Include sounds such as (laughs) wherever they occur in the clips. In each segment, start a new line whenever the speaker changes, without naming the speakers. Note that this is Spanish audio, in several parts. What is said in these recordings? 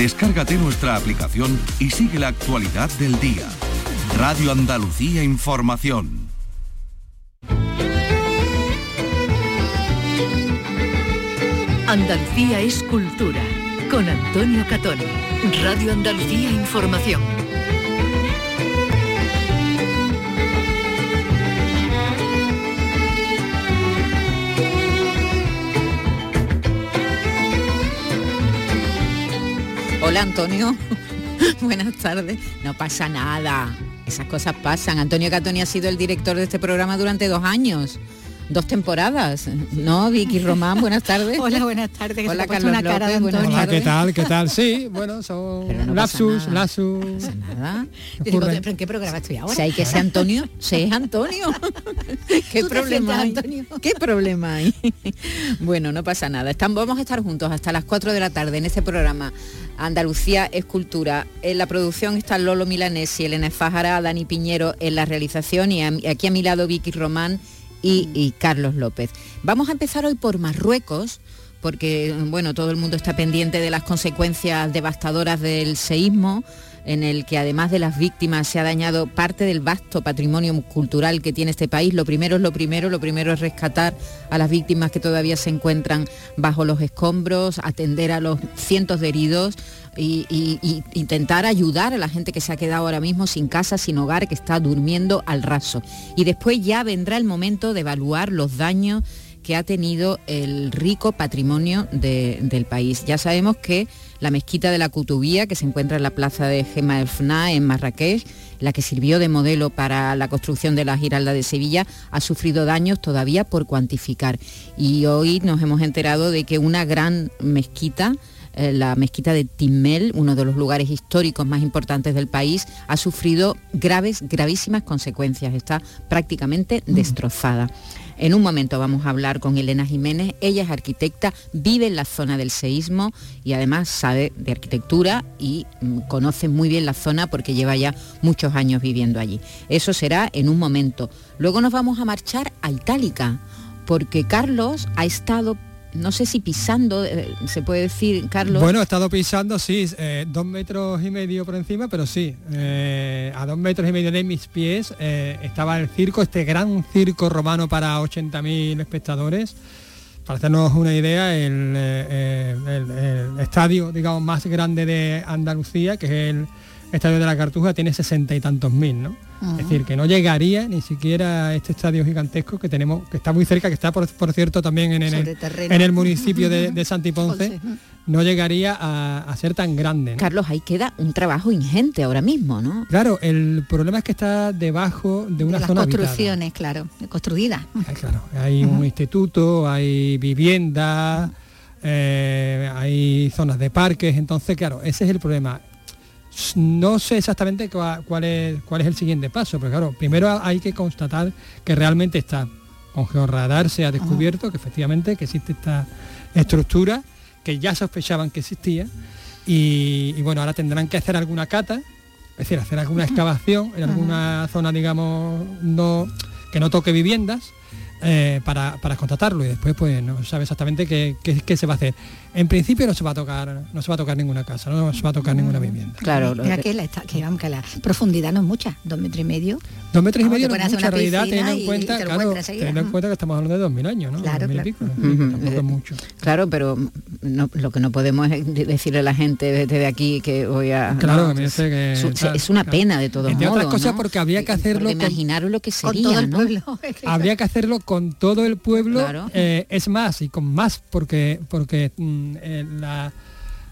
Descárgate nuestra aplicación y sigue la actualidad del día. Radio Andalucía Información.
Andalucía es cultura. Con Antonio Catón. Radio Andalucía Información.
Hola Antonio, (laughs) buenas tardes. No pasa nada, esas cosas pasan. Antonio Catoni ha sido el director de este programa durante dos años dos temporadas, ¿no? Vicky Román, buenas tardes. (laughs)
Hola, buenas tardes.
Hola, Carlos una cara López,
buenas tardes. ¿qué tal? ¿Qué tal? Sí, bueno, son no lapsus, lapsus.
No nada.
Digo, ¿en qué programa estoy ahora?
Si hay que ser Antonio, sé Antonio. (laughs) ¿Qué problema hay? Antonio? ¿Qué problema hay? (laughs) bueno, no pasa nada. Estamos, vamos a estar juntos hasta las 4 de la tarde en este programa Andalucía Escultura. En la producción está Lolo Milanesi, Elena Fájara, Dani Piñero en la realización y aquí a mi lado Vicky Román y, Carlos López. Vamos a empezar hoy por Marruecos, porque bueno, todo el mundo está pendiente de las consecuencias devastadoras del seísmo en el que además de las víctimas se ha dañado parte del vasto patrimonio cultural que tiene este país. Lo primero es lo primero, lo primero es rescatar a las víctimas que todavía se encuentran bajo los escombros, atender a los cientos de heridos, y, intentar ayudar a la gente que se ha quedado ahora mismo sin casa, sin hogar, que está durmiendo al raso. Y después ya vendrá el momento de evaluar los daños que ha tenido el rico patrimonio del país. Ya sabemos que la mezquita de la Cutubía, que se encuentra en la plaza de Gema el Fna, en Marrakech, la que sirvió de modelo para la construcción de la Giralda de Sevilla, ha sufrido daños todavía por cuantificar. Y hoy nos hemos enterado de que una gran mezquita eh, la mezquita de Timmel, uno de los lugares históricos más importantes del país, ha sufrido graves, gravísimas consecuencias, está prácticamente mm. destrozada. En un momento vamos a hablar con Elena Jiménez, ella es arquitecta, vive en la zona del seísmo y además sabe de arquitectura y mm, conoce muy bien la zona porque lleva ya muchos años viviendo allí. Eso será en un momento. Luego nos vamos a marchar a Itálica porque Carlos ha estado no sé si pisando, eh, se puede decir, Carlos.
Bueno, he estado pisando, sí, eh, dos metros y medio por encima, pero sí, eh, a dos metros y medio de mis pies estaba el circo, este gran circo romano para 80.000 espectadores. Para hacernos una idea, el, el, estadio, digamos, más grande de Andalucía, que es el estadio de la Cartuja, tiene sesenta y tantos mil, ¿no? Es decir, que no llegaría ni siquiera a este estadio gigantesco que tenemos, que está muy cerca, que está por, cierto también en, el, en el municipio de, de Santiponce, no llegaría a, ser tan grande.
Carlos, ahí queda un trabajo ingente ahora mismo, ¿no?
Claro, el problema es que está debajo de una
de
zona
construcciones, claro, construidas.
claro, hay un instituto, hay vivienda, eh, hay zonas de parques, entonces, claro, ese es el problema no sé exactamente cuál es, cuál es el siguiente paso, pero claro, primero hay que constatar que realmente está. Con Georradar se ha descubierto que efectivamente que existe esta estructura que ya sospechaban que existía y, bueno, ahora tendrán que hacer alguna cata, es decir, hacer alguna excavación en alguna zona, digamos, no, que no toque viviendas eh, para, para contratarlo y después pues no sabe exactamente qué, qué, se va a hacer. En principio no se va a tocar, no se va a tocar ninguna casa, no se va a tocar ninguna vivienda.
Claro, que, la, que, que la profundidad no es mucha, dos metros y medio.
Dos metros y medio no es mucha realidad, teniendo en cuenta, claro, teniendo en cuenta que estamos hablando de dos mil años, ¿no?
Claro, claro.
es mucho.
Claro, pero lo que no podemos es decirle a la gente desde aquí que voy a.
Claro, que,
es una pena de todos modos.
otras cosas porque habría que hacerlo.
Imaginaros lo que sería, ¿no? (laughs)
Habría que hacerlo con todo el pueblo, eh, es más, y con más, porque, porque mm, eh, la,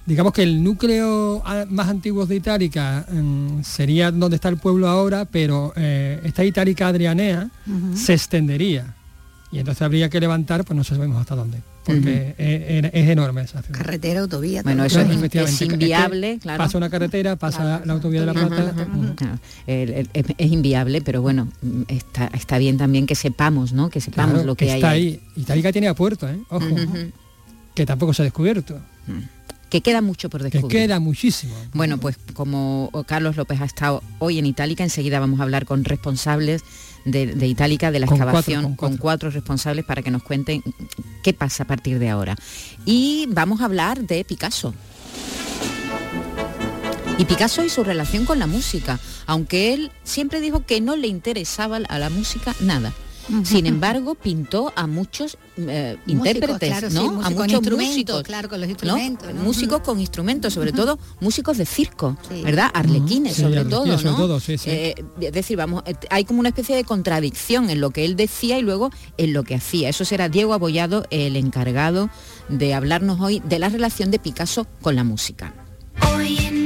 digamos que el núcleo más antiguo de Itálica mm, sería donde está el pueblo ahora, pero eh, esta Itálica Adrianea se extendería. Y entonces habría que levantar, pues no sabemos hasta dónde porque es, enorme esa ciudad.
Carretera, autovía.
Bueno, eso es, inviable, claro.
Pasa una carretera, pasa la autovía de la Plata.
es, inviable, pero bueno, está, está bien también que sepamos, ¿no? Que sepamos lo que, hay.
Está ahí. Itálica tiene a puerto, ¿eh? Ojo, que tampoco se ha descubierto.
que queda mucho por descubrir.
Que queda muchísimo.
Bueno, pues como Carlos López ha estado hoy en Itálica, enseguida vamos a hablar con responsables de, Itálica de la excavación con, cuatro. responsables para que nos cuenten qué pasa a partir de ahora. Y vamos a hablar de Picasso. Y Picasso y su relación con la música, aunque él siempre dijo que no le interesaba a la música nada. Sin embargo, pintó a muchos eh, intérpretes, ¿no? a muchos músicos,
claro, con los instrumentos,
músicos con instrumentos, sobre todo músicos de circo, ¿verdad? Arlequines, sobre todo, ¿no? Eh, es decir, vamos, eh, hay como una especie de contradicción en lo que él decía y luego en lo que hacía. Eso será Diego Abollado el encargado de hablarnos hoy de la relación de Picasso con la música. Hoy en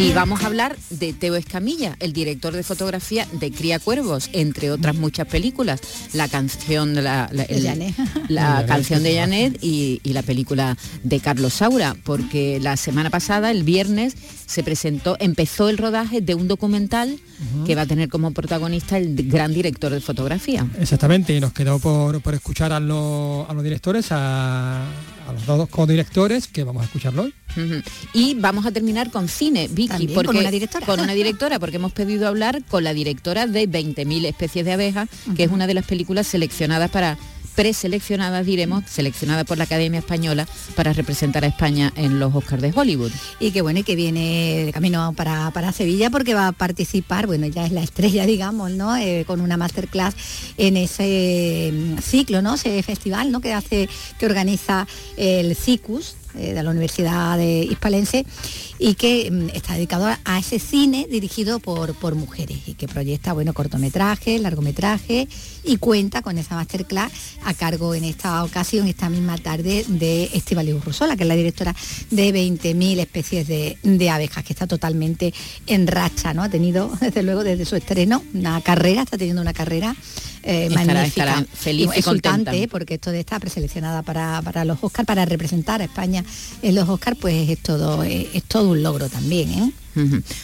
y vamos a hablar de Teo Escamilla, el director de fotografía de Cría Cuervos, entre otras muchas películas. La canción de la, la, canción de Janet y, la película de Carlos Saura, porque la semana pasada, el viernes, se presentó, empezó el rodaje de un documental que va a tener como protagonista el gran director de fotografía.
Exactamente, y nos quedó por, escuchar a los, a los directores, a, a los dos co-directores, que vamos a escucharlo hoy.
Y vamos a terminar con cine, Vicky, porque,
con una directora.
Con una directora, porque hemos pedido hablar con la directora de 20.000 especies de abejas, que es una de las películas seleccionadas para preseleccionadas, diremos, seleccionadas por la Academia Española para representar a España en los Oscars de Hollywood.
Y que bueno, y que viene de camino para, Sevilla porque va a participar, bueno, ya es la estrella, digamos, ¿no? Eh, con una masterclass en ese mm, ciclo, ¿no? Ese festival, ¿no? Que hace, que organiza el CICUS, eh, de la Universidad de Hispalense y que mm, está dedicado a, ese cine dirigido por, por mujeres y que proyecta bueno, cortometrajes, largometrajes y cuenta con esa masterclass a cargo en esta ocasión, esta misma tarde, de Estivali Urrusola, que es la directora de 20.000 especies de, de, abejas, que está totalmente en racha, ¿no? Ha tenido, (laughs) desde luego, desde su estreno, una carrera, está teniendo una carrera eh, magnífica,
feliz y,
porque esto de estar preseleccionada para, para los Oscars, para representar a España en los Oscars, pues es todo, es, todo un logro también. ¿eh?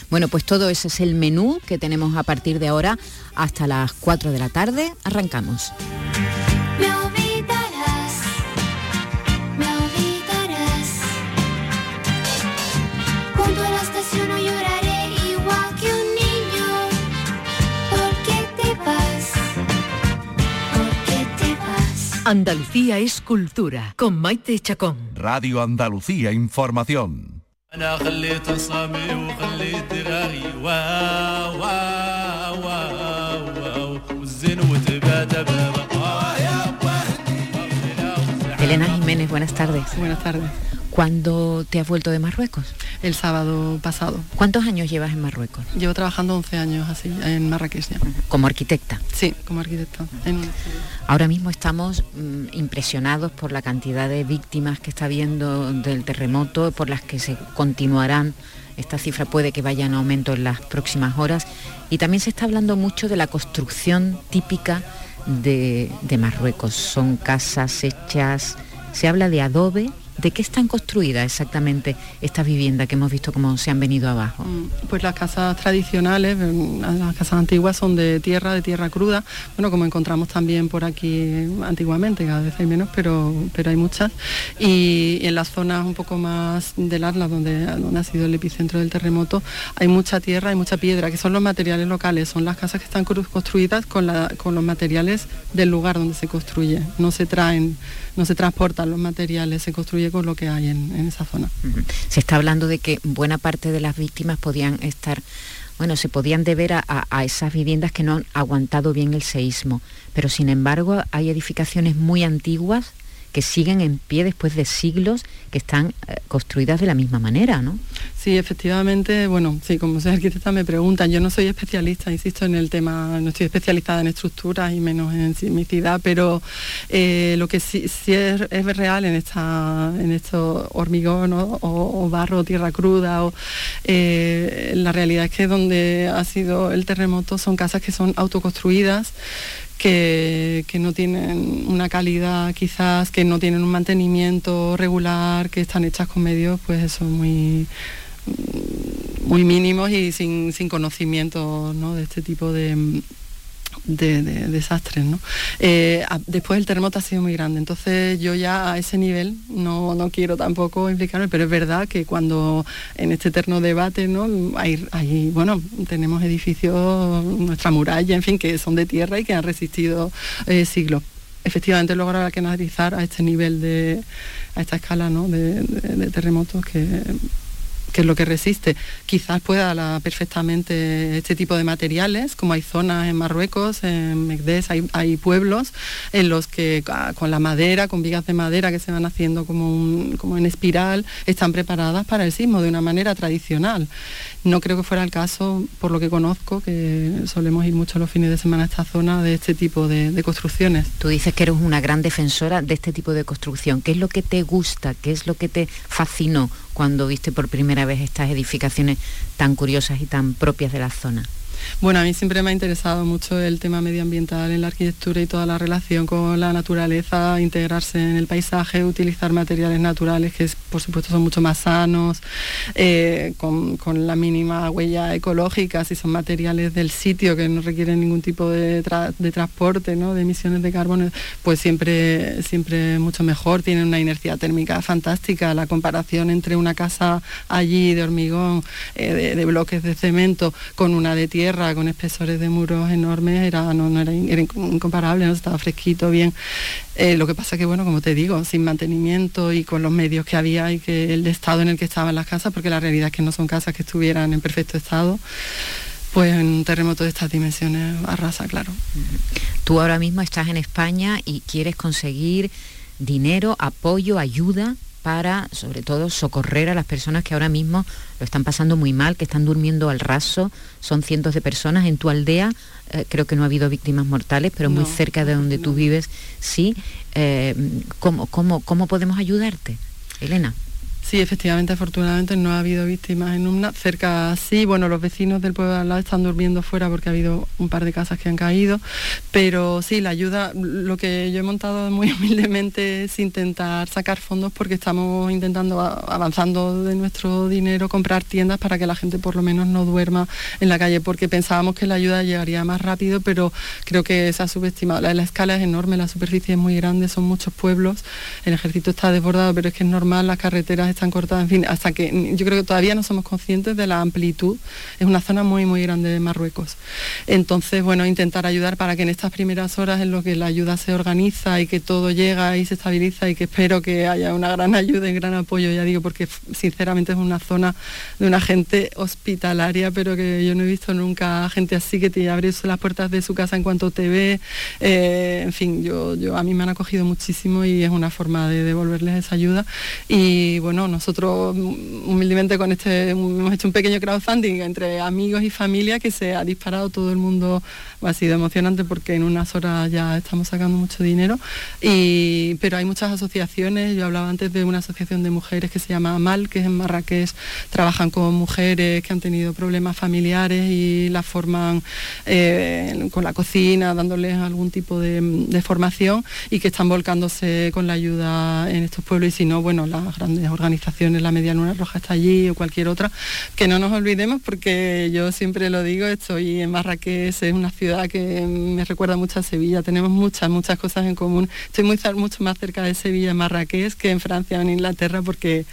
Bueno, pues todo ese es el menú que tenemos a partir de ahora hasta las 4 de la tarde. Arrancamos.
Andalucía es cultura, con Maite Chacón.
Radio Andalucía Información.
Elena Jiménez, buenas tardes.
Buenas tardes.
¿Cuándo te has vuelto de Marruecos?
El sábado pasado.
¿Cuántos años llevas en Marruecos?
Llevo trabajando 11 años así, en Marrakech
¿Como arquitecta?
Sí, como arquitecta.
Ahora mismo estamos mm, impresionados por la cantidad de víctimas que está habiendo del terremoto, por las que se continuarán. Esta cifra puede que vaya en aumento en las próximas horas. Y también se está hablando mucho de la construcción típica de, de Marruecos. Son casas hechas, se habla de adobe, ¿De qué están construidas exactamente estas viviendas que hemos visto cómo se han venido abajo? Mm,
pues las casas tradicionales, mm, las casas antiguas son de tierra, de tierra cruda, bueno, como encontramos también por aquí antiguamente, cada vez hay menos, pero, pero hay muchas. Y en las zonas un poco más del Arla, donde, donde ha sido el epicentro del terremoto, hay mucha tierra, hay mucha piedra, que son los materiales locales, son las casas que están construidas con, con los materiales del lugar donde se construye, no se traen, no se transportan los materiales, se construye con lo que hay en, esa zona.
Se está hablando de que buena parte de las víctimas podían estar bueno, se podían deber a, a, esas viviendas que no han aguantado bien el seísmo, pero sin embargo hay edificaciones muy antiguas que siguen en pie después de siglos, que están eh, construidas de la misma manera, ¿no?
Sí, efectivamente, bueno, sí, como soy arquitecta me preguntan, yo no soy especialista, insisto, en el tema, no estoy especializada en estructuras y menos en sismicidad, pero eh, lo que sí, es, real en esta en estos hormigón o, barro, tierra cruda, o, eh, la realidad es que donde ha sido el terremoto son casas que son autoconstruidas, que, no tienen una calidad quizás, que no tienen un mantenimiento regular, que están hechas con medios, pues eso, muy, muy mínimos y sin, sin conocimiento de este tipo de, de, desastres. ¿no? Eh, después el terremoto ha sido muy grande, entonces yo ya a ese nivel no, no, quiero tampoco implicarme, pero es verdad que cuando en este eterno debate ¿no? hay, bueno, tenemos edificios, nuestra muralla, en fin, que son de tierra y que han resistido eh, siglos efectivamente lograr canalizar a este nivel de, a esta escala ¿no? de terremotos que que es lo que resiste. Quizás pueda perfectamente este tipo de materiales, como hay zonas en Marruecos, en Megdés, hay, pueblos en los que ah, con la madera, con vigas de madera que se van haciendo como, como en espiral, están preparadas para el sismo de una manera tradicional. No creo que fuera el caso, por lo que conozco, que solemos ir mucho los fines de semana a esta zona de este tipo de, de construcciones.
Tú dices que eres una gran defensora de este tipo de construcción. ¿Qué es lo que te gusta? ¿Qué es lo que te fascinó cuando viste por primera vez estas edificaciones tan curiosas y tan propias de la zona?
Bueno, a mí siempre me ha interesado mucho el tema medioambiental en la arquitectura y toda la relación con la naturaleza, integrarse en el paisaje, utilizar materiales naturales que por supuesto son mucho más sanos, eh, con, la mínima huella ecológica, si son materiales del sitio que no requieren ningún tipo de, transporte, ¿no? de emisiones de carbono, pues siempre, siempre mucho mejor, tienen una inercia térmica fantástica, la comparación entre una casa allí de hormigón, eh, de bloques de cemento, con una de tierra, con espesores de muros enormes, era, no, era, incomparable, no estaba fresquito, bien. Eh, lo que pasa que, bueno, como te digo, sin mantenimiento y con los medios que había y que el estado en el que estaban las casas, porque la realidad es que no son casas que estuvieran en perfecto estado, pues en un terremoto de estas dimensiones arrasa, claro.
Tú ahora mismo estás en España y quieres conseguir dinero, apoyo, ayuda para, sobre todo, socorrer a las personas que ahora mismo lo están pasando muy mal, que están durmiendo al raso. Son cientos de personas en tu aldea. Eh, creo que no ha habido víctimas mortales, pero muy cerca de donde tú vives, sí. Eh, ¿cómo, cómo, ¿Cómo podemos ayudarte, Elena?
Sí, efectivamente, afortunadamente no ha habido víctimas en una. Cerca sí, bueno, los vecinos del pueblo de al lado están durmiendo fuera porque ha habido un par de casas que han caído, pero sí, la ayuda, lo que yo he montado muy (laughs) humildemente es intentar sacar fondos porque estamos intentando, avanzando de nuestro dinero, comprar tiendas para que la gente por lo menos no duerma en la calle, porque pensábamos que la ayuda llegaría más rápido, pero creo que se ha subestimado. La escala es enorme, la superficie es muy grande, son muchos pueblos, el ejército está desbordado, pero es que es normal, las carreteras están cortadas, en fin, hasta que yo creo que todavía no somos conscientes de la amplitud. Es una zona muy, muy grande de Marruecos. Entonces, bueno, intentar ayudar para que en estas primeras horas en lo que la ayuda se organiza y que todo llega y se estabiliza y que espero que haya una gran ayuda y gran apoyo, ya digo, porque sinceramente es una zona de una gente hospitalaria, pero que yo no he visto nunca gente así que te abre las puertas de su casa en cuanto te ve. Eh, en fin, yo, yo a mí me han acogido muchísimo y es una forma de devolverles esa ayuda. Y bueno, nosotros humildemente con este hemos hecho un pequeño crowdfunding entre amigos y familia que se ha disparado todo el mundo, ha sido emocionante porque en unas horas ya estamos sacando mucho dinero, y, pero hay muchas asociaciones, yo hablaba antes de una asociación de mujeres que se llama AMAL, que es en Marrakech, trabajan con mujeres que han tenido problemas familiares y las forman eh, con la cocina, dándoles algún tipo de, de formación y que están volcándose con la ayuda en estos pueblos y si no, bueno, las grandes organizaciones la Media Luna Roja está allí o cualquier otra, que no nos olvidemos porque yo siempre lo digo, estoy en Marrakech, es una ciudad que me recuerda mucho a Sevilla, tenemos muchas, muchas cosas en común. Estoy muy, mucho más cerca de Sevilla en Marrakech que en Francia o en Inglaterra porque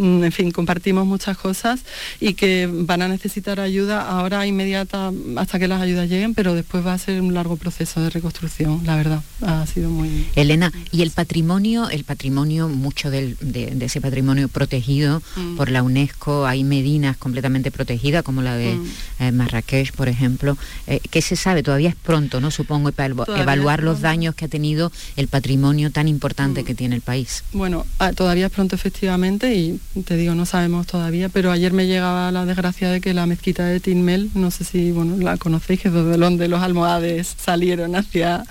en fin, compartimos muchas cosas y que van a necesitar ayuda ahora inmediata hasta que las ayudas lleguen, pero después va a ser un largo proceso de reconstrucción, la verdad. Ha sido muy...
Elena, ¿y el patrimonio, el patrimonio, mucho de, ese patrimonio protegido mm. por la UNESCO, hay medinas completamente protegidas, como la de mm. eh, Marrakech, por ejemplo, eh, ¿qué se sabe? Todavía es pronto, ¿no? Supongo, para evaluar los daños que ha tenido el patrimonio tan importante que tiene el país.
Bueno, ah, todavía es pronto efectivamente y te digo, no sabemos todavía, pero ayer me llegaba la desgracia de que la mezquita de Tinmel, no sé si bueno, la conocéis, que es donde los almohades salieron hacia,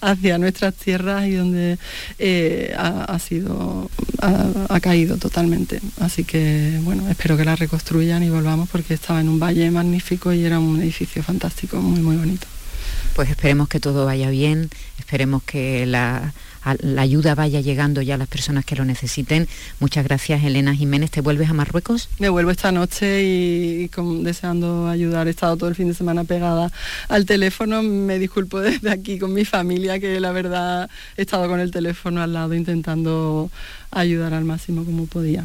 hacia nuestras tierras y donde eh, ha, sido, ha, caído totalmente. Así que bueno, espero que la reconstruyan y volvamos porque estaba en un valle magnífico y era un edificio fantástico, muy muy bonito.
Pues esperemos que todo vaya bien, esperemos que la la ayuda vaya llegando ya a las personas que lo necesiten. Muchas gracias, Elena Jiménez. ¿Te vuelves a Marruecos?
Me vuelvo esta noche y, deseando ayudar. He estado todo el fin de semana pegada al teléfono. Me disculpo (laughs) desde aquí con mi familia, que la verdad he estado con el teléfono al lado intentando ayudar al máximo como podía.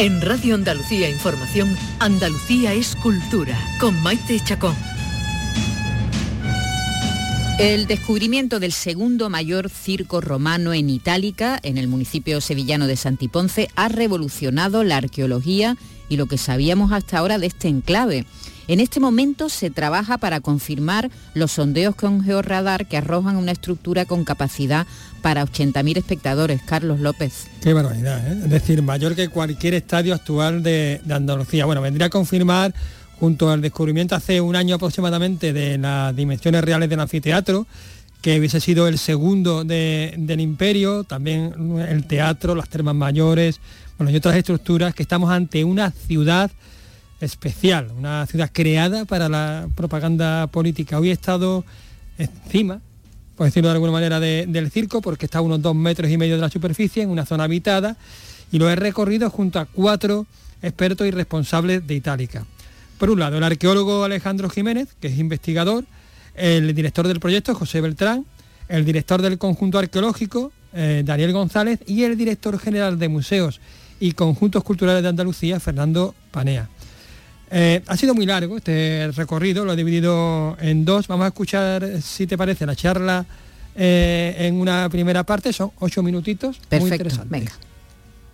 En Radio Andalucía Información, Andalucía es cultura, con Maite Chacón.
El descubrimiento del segundo mayor circo romano en Itálica, en el municipio sevillano de Santiponce, ha revolucionado la arqueología y lo que sabíamos hasta ahora de este enclave. En este momento se trabaja para confirmar los sondeos con georradar que arrojan una estructura con capacidad para 80.000 espectadores. Carlos López.
Qué barbaridad, ¿eh? es decir, mayor que cualquier estadio actual de, Andalucía. Bueno, vendría a confirmar junto al descubrimiento hace un año aproximadamente de las dimensiones reales del anfiteatro, que hubiese sido el segundo del imperio, también el teatro, las termas mayores, bueno, y otras estructuras, que estamos ante una ciudad especial, una ciudad creada para la propaganda política. Hoy he estado encima, por decirlo de alguna manera, del circo, porque está a unos dos metros y medio de la superficie, en una zona habitada, y lo he recorrido junto a cuatro expertos y responsables de Itálica. Por un lado, el arqueólogo Alejandro Jiménez, que es investigador, el director del proyecto, José Beltrán, el director del conjunto arqueológico, eh, Daniel González, y el director general de museos y conjuntos culturales de Andalucía, Fernando Panea. Eh, ha sido muy largo este recorrido, lo he dividido en dos. Vamos a escuchar, si te parece, la charla eh, en una primera parte, son ocho minutitos.
Perfecto, venga.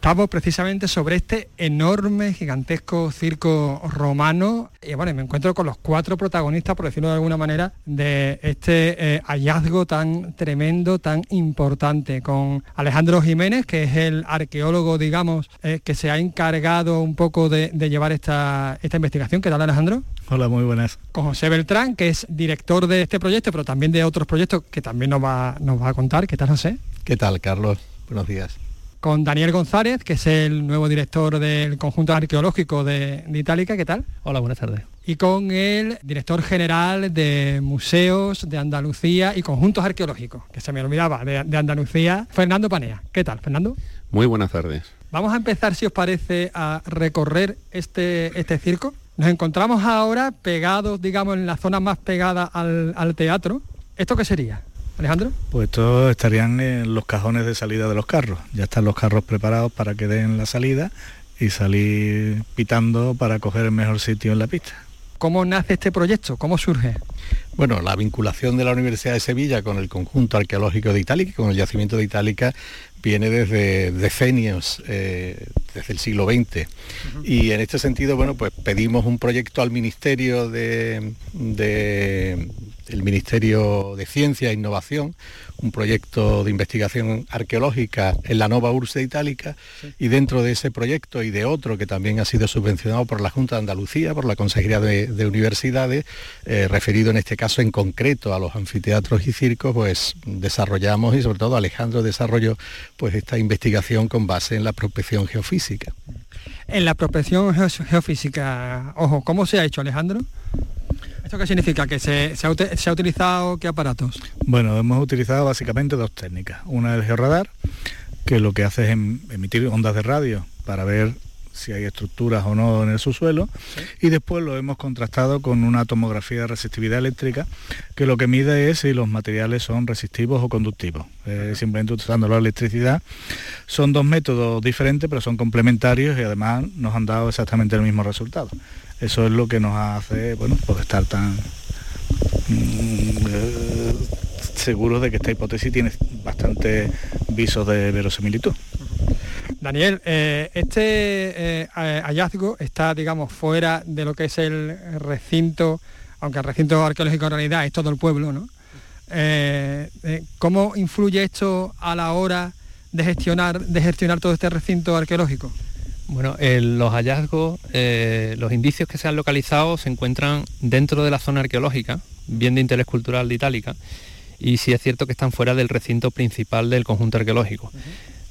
Estamos precisamente sobre este enorme, gigantesco circo romano. Y bueno, me encuentro con los cuatro protagonistas, por decirlo de alguna manera, de este eh, hallazgo tan tremendo, tan importante. Con Alejandro Jiménez, que es el arqueólogo, digamos, eh, que se ha encargado un poco de, llevar esta, esta investigación. ¿Qué tal, Alejandro?
Hola, muy buenas.
Con José Beltrán, que es director de este proyecto, pero también de otros proyectos que también nos va, nos va a contar. ¿Qué tal, José?
¿Qué tal, Carlos? Buenos días
con Daniel González, que es el nuevo director del conjunto arqueológico de, Itálica. ¿Qué tal?
Hola, buenas tardes.
Y con el director general de museos de Andalucía y conjuntos arqueológicos, que se me olvidaba, de, Andalucía, Fernando Panea. ¿Qué tal, Fernando?
Muy buenas tardes.
Vamos a empezar, si os parece, a recorrer este, este circo. Nos encontramos ahora pegados, digamos, en la zona más pegada al, al teatro. ¿Esto qué sería? Alejandro.
Pues estos estarían en los cajones de salida de los carros. Ya están los carros preparados para que den la salida y salir pitando para coger el mejor sitio en la pista.
¿Cómo nace este proyecto? ¿Cómo surge?
Bueno, la vinculación de la Universidad de Sevilla con el conjunto arqueológico de Itálica, con el yacimiento de Itálica, viene desde decenios, eh, desde el siglo XX. Y en este sentido, bueno, pues pedimos un proyecto al Ministerio de, el Ministerio de Ciencia e Innovación, un proyecto de investigación arqueológica en la Nova Ursa Itálica y dentro de ese proyecto y de otro que también ha sido subvencionado por la Junta de Andalucía, por la Consejería de, Universidades, eh, referido en este caso en concreto a los anfiteatros y circos, pues desarrollamos y sobre todo Alejandro desarrolló pues esta investigación con base en la prospección geofísica.
En la prospección geofísica, ojo, ¿cómo se ha hecho Alejandro? ¿Esto qué significa? ¿Que se, ha, utilizado qué aparatos?
Bueno, hemos utilizado básicamente dos técnicas. Una es el georradar, que lo que hace es em, emitir ondas de radio para ver si hay estructuras o no en el subsuelo y después lo hemos contrastado con una tomografía de resistividad eléctrica que lo que mide es si los materiales son resistivos o conductivos eh, simplemente utilizando la electricidad son dos métodos diferentes pero son complementarios y además nos han dado exactamente el mismo resultado eso es lo que nos hace, bueno, pues estar tan mm, eh, seguros de que esta hipótesis tiene bastante visos de verosimilitud.
Daniel, eh, este eh, hallazgo está, digamos, fuera de lo que es el recinto, aunque el recinto arqueológico en realidad es todo el pueblo, ¿no? ¿Cómo influye esto a la hora de gestionar, de gestionar todo este recinto arqueológico?
Bueno, los hallazgos, eh, los indicios que se han localizado se encuentran dentro de la zona arqueológica, bien de interés cultural de Itálica, y sí es cierto que están fuera del recinto principal del conjunto arqueológico.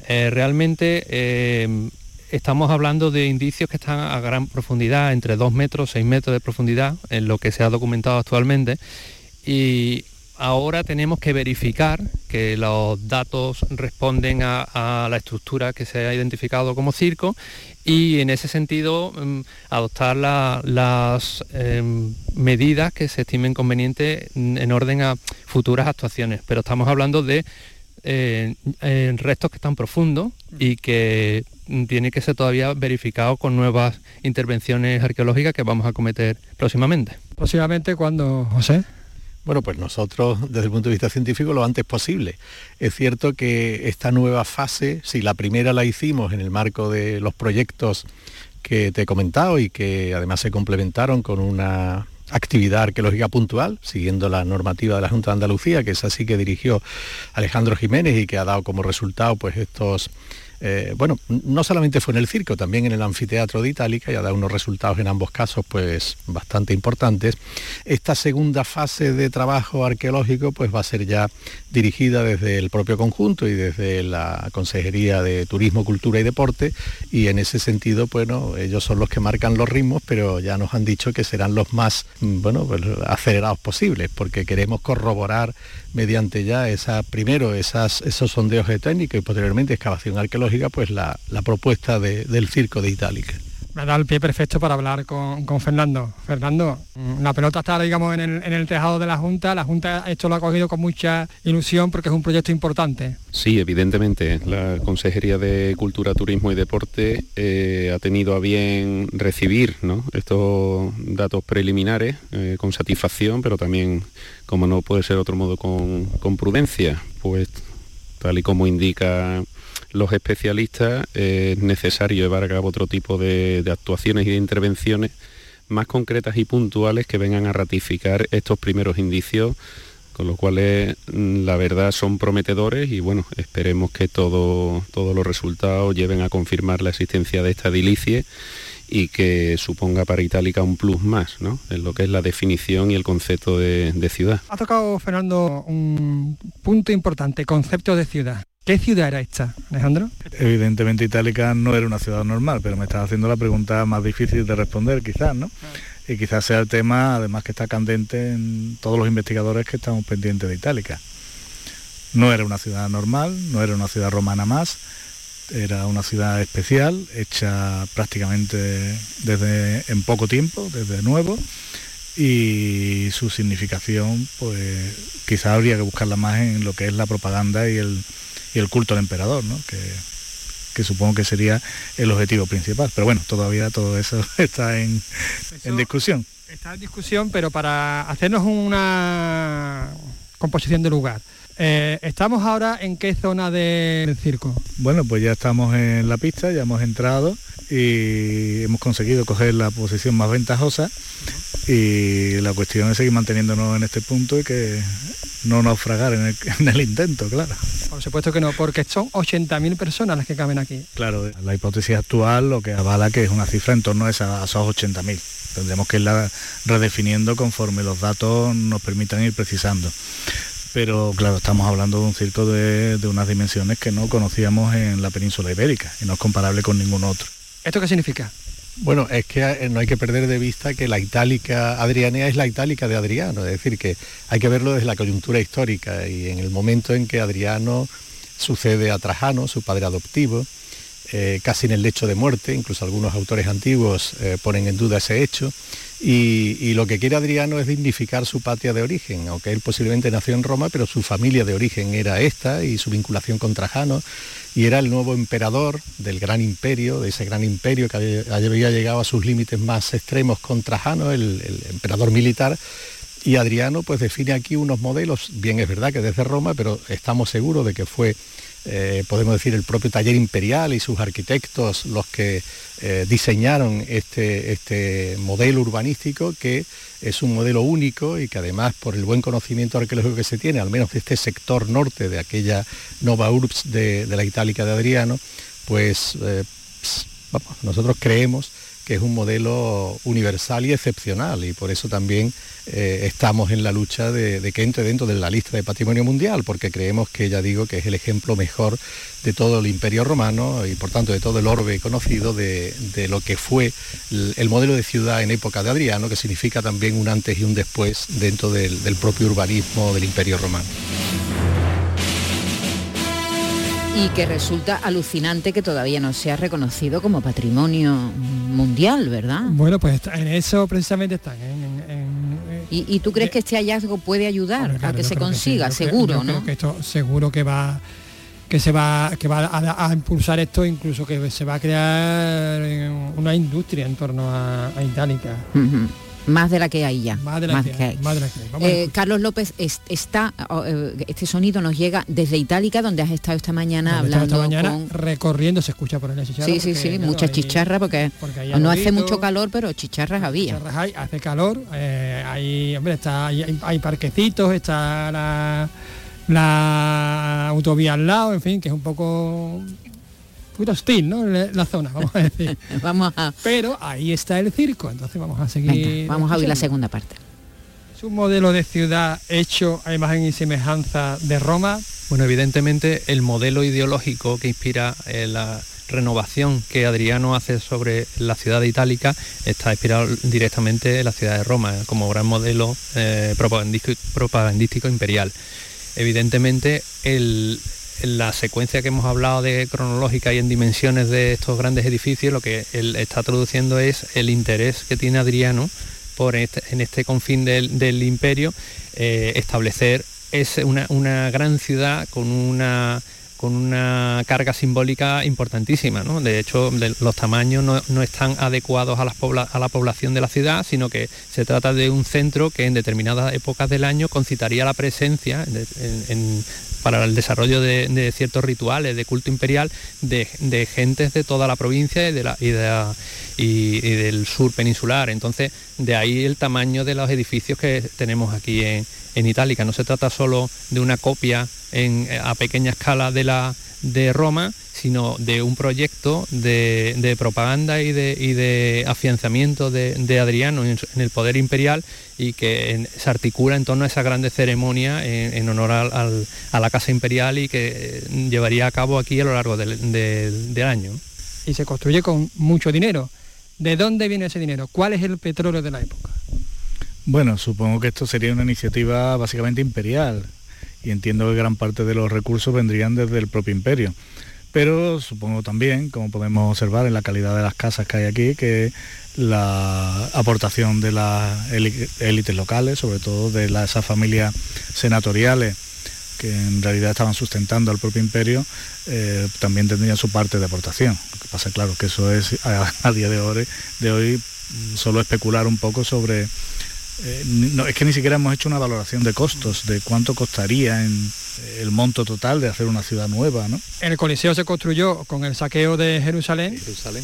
Eh, realmente eh, estamos hablando de indicios que están a gran profundidad, entre 2 metros, 6 metros de profundidad, en lo que se ha documentado actualmente. Y ahora tenemos que verificar que los datos responden a, la estructura que se ha identificado como circo y en ese sentido mm, adoptar las em, medidas que se estimen convenientes en orden a futuras actuaciones. Pero estamos hablando de eh, restos que están profundos y que tiene que ser todavía verificado con nuevas intervenciones arqueológicas que vamos a cometer próximamente.
Próximamente, cuando, José?
Bueno, pues nosotros desde el punto de vista científico lo antes posible. Es cierto que esta nueva fase, si la primera la hicimos en el marco de los proyectos que te he comentado y que además se complementaron con una actividad arqueológica puntual, siguiendo la normativa de la Junta de Andalucía, que es así que dirigió Alejandro Jiménez y que ha dado como resultado pues estos eh, bueno, no solamente fue en el circo, también en el anfiteatro de Itálica y ha dado unos resultados en ambos casos pues bastante importantes. Esta segunda fase de trabajo arqueológico pues va a ser ya dirigida desde el propio conjunto y desde la Consejería de Turismo, Cultura y Deporte y en ese sentido, bueno, ellos son los que marcan los ritmos, pero ya nos han dicho que serán los más, mm, bueno, pues, acelerados posibles porque queremos corroborar mediante ya esa, primero esas, esos sondeos geotécnicos y posteriormente excavación arqueológica, pues la, propuesta del circo de Itálica
me da el pie perfecto para hablar con, Fernando. Fernando, la pelota está, digamos, en el, tejado de la Junta. La Junta esto lo ha cogido con mucha ilusión porque es un proyecto importante.
Sí, evidentemente. La Consejería de Cultura, Turismo y Deporte eh, ha tenido a bien recibir estos datos preliminares eh, con satisfacción, pero también, como no puede ser otro modo, con, con prudencia. Pues tal y como indica los especialistas es necesario llevar a cabo otro tipo de, actuaciones y de intervenciones más concretas y puntuales que vengan a ratificar estos primeros indicios, con lo cual mm, la verdad son prometedores y bueno, esperemos que todos los resultados lleven a confirmar la existencia de esta dilicie y que suponga para Itálica un plus más ¿no? en lo que es la definición y el concepto de, de ciudad.
Ha tocado, Fernando, un punto importante, concepto de ciudad. ¿Qué ciudad era esta, Alejandro?
Evidentemente Itálica no era una ciudad normal, pero me estás haciendo la pregunta más difícil de responder quizás, ¿no? Y quizás sea el tema, además que está candente en todos los investigadores que estamos pendientes de Itálica. No era una ciudad normal, no era una ciudad romana más, era una ciudad especial, hecha prácticamente desde en poco tiempo, desde nuevo, y su significación, pues quizás habría que buscarla más en lo que es la propaganda y el, y el culto al emperador, ¿no? que, que supongo que sería el objetivo principal. Pero bueno, todavía todo eso (laughs) está en, discusión.
Está en discusión, pero para hacernos una composición de lugar. Eh, ¿Estamos ahora en qué zona del circo?
Bueno, pues ya estamos en la pista, ya hemos entrado y hemos conseguido coger la posición más ventajosa y la cuestión es seguir manteniéndonos en este punto y que no naufragar en el, en el intento, claro.
Por supuesto que no, porque son 80.000 personas las que caben aquí.
Claro, la hipótesis actual lo que avala que es una cifra en torno a, esa, a esos 80.000. Tendremos que irla redefiniendo conforme los datos nos permitan ir precisando pero claro, estamos hablando de un circo de, de, unas dimensiones que no conocíamos en la península ibérica y no es comparable con ningún otro.
¿Esto qué significa?
Bueno, es que eh, no hay que perder de vista que la itálica adrianea es la itálica de Adriano, es decir, que hay que verlo desde la coyuntura histórica y en el momento en que Adriano sucede a Trajano, su padre adoptivo, eh, casi en el lecho de muerte, incluso algunos autores antiguos eh, ponen en duda ese hecho, y, lo que quiere Adriano es dignificar su patria de origen, aunque él posiblemente nació en Roma, pero su familia de origen era esta y su vinculación con Trajano, y era el nuevo emperador del gran imperio, de ese gran imperio que había llegado a sus límites más extremos con Trajano, el, el emperador militar, y Adriano pues define aquí unos modelos, bien es verdad que desde Roma, pero estamos seguros de que fue eh, podemos decir, el propio taller imperial y sus arquitectos los que eh, diseñaron este, este modelo urbanístico que es un modelo único y que además por el buen conocimiento arqueológico que se tiene, al menos de este sector norte de aquella Nova Urbs de, la Itálica de Adriano, pues eh, nosotros creemos que es un modelo universal y excepcional y por eso también eh, estamos en la lucha de, que entre dentro de la lista de patrimonio mundial, porque creemos que, ya digo, que es el ejemplo mejor de todo el imperio romano y por tanto de todo el orbe conocido de, lo que fue el, modelo de ciudad en época de Adriano, que significa también un antes y un después dentro del propio urbanismo del imperio romano
y que resulta alucinante que todavía no sea reconocido como patrimonio mundial, ¿verdad?
Bueno, pues en eso precisamente están.
¿Y, tú crees que este hallazgo puede ayudar a que se consiga? seguro, ¿no?
que esto seguro que va que se va que va a, impulsar esto, incluso que se va a crear una industria en torno a, Itálica.
Más de la que hay ya.
Más de la, que, hay.
Eh, Carlos López está, eh, este sonido nos llega desde Itálica, donde has estado esta mañana hablando. Esta
mañana recorriendo, se escucha por el chicharra.
Sí, sí, sí, mucha chicharra porque, no hace mucho calor, pero chicharras había.
hay, hace calor, eh, hay, hombre, está, hay, parquecitos, está la, la autovía al lado, en fin, que es un poco poquito hostil, ¿no? La zona, vamos a decir. (laughs)
vamos a...
Pero ahí está el circo, entonces vamos a seguir...
vamos a oír la segunda parte.
Es un modelo de ciudad hecho a imagen y semejanza de Roma.
Bueno, evidentemente el modelo ideológico que inspira eh, la renovación que Adriano hace sobre la ciudad de itálica está inspirado directamente en la ciudad de Roma como gran modelo eh, propagandístico imperial. Evidentemente el, la secuencia que hemos hablado de cronológica y en dimensiones de estos grandes edificios, lo que él está traduciendo es el interés que tiene Adriano por este, en este confín del, imperio, eh, establecer es una, gran ciudad con una con una carga simbólica importantísima. De hecho, los tamaños no, están adecuados a, a, la población de la ciudad, sino que se trata de un centro que en determinadas épocas del año concitaría la presencia en, para el desarrollo de, ciertos rituales de culto imperial de, gentes de toda la provincia y, de del sur peninsular. Entonces, de ahí el tamaño de los edificios que tenemos aquí en, en Itálica. No se trata solo de una copia a pequeña escala de, la, de Roma, sino de un proyecto de, propaganda y de, afianzamiento de, Adriano en, el poder imperial y que se articula en torno a esa grande ceremonia en, honor a la Casa Imperial y que eh, llevaría a cabo aquí a lo largo del, año.
Y se construye con mucho dinero. ¿De dónde viene ese dinero? ¿Cuál es el petróleo de la época?
Bueno, supongo que esto sería una iniciativa básicamente imperial y entiendo que gran parte de los recursos vendrían desde el propio imperio pero supongo también, como podemos observar en la calidad de las casas que hay aquí, que la aportación de las élites locales, sobre todo de esas familias senatoriales que en realidad estaban sustentando al propio imperio, eh, también tendrían su parte de aportación. Lo que pasa, claro, que eso es a, día de hoy solo especular un poco sobre... Eh, no, es que ni siquiera hemos hecho una valoración de costos, de cuánto costaría en, el monto total de hacer una ciudad nueva. ¿no?
El Coliseo se construyó con el saqueo de Jerusalén.
Jerusalén.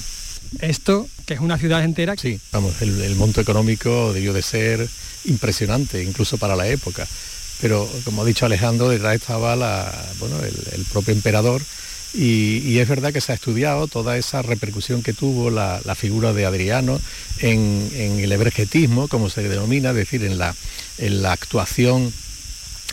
Esto, que es una ciudad entera.
Sí, vamos, el, monto económico debió de ser impresionante, incluso para la época. Pero, como ha dicho Alejandro, detrás estaba la, bueno, el, propio emperador y, es verdad que se ha estudiado toda esa repercusión que tuvo la, figura de Adriano en, el hebregetismo, como se denomina, es decir, en la actuación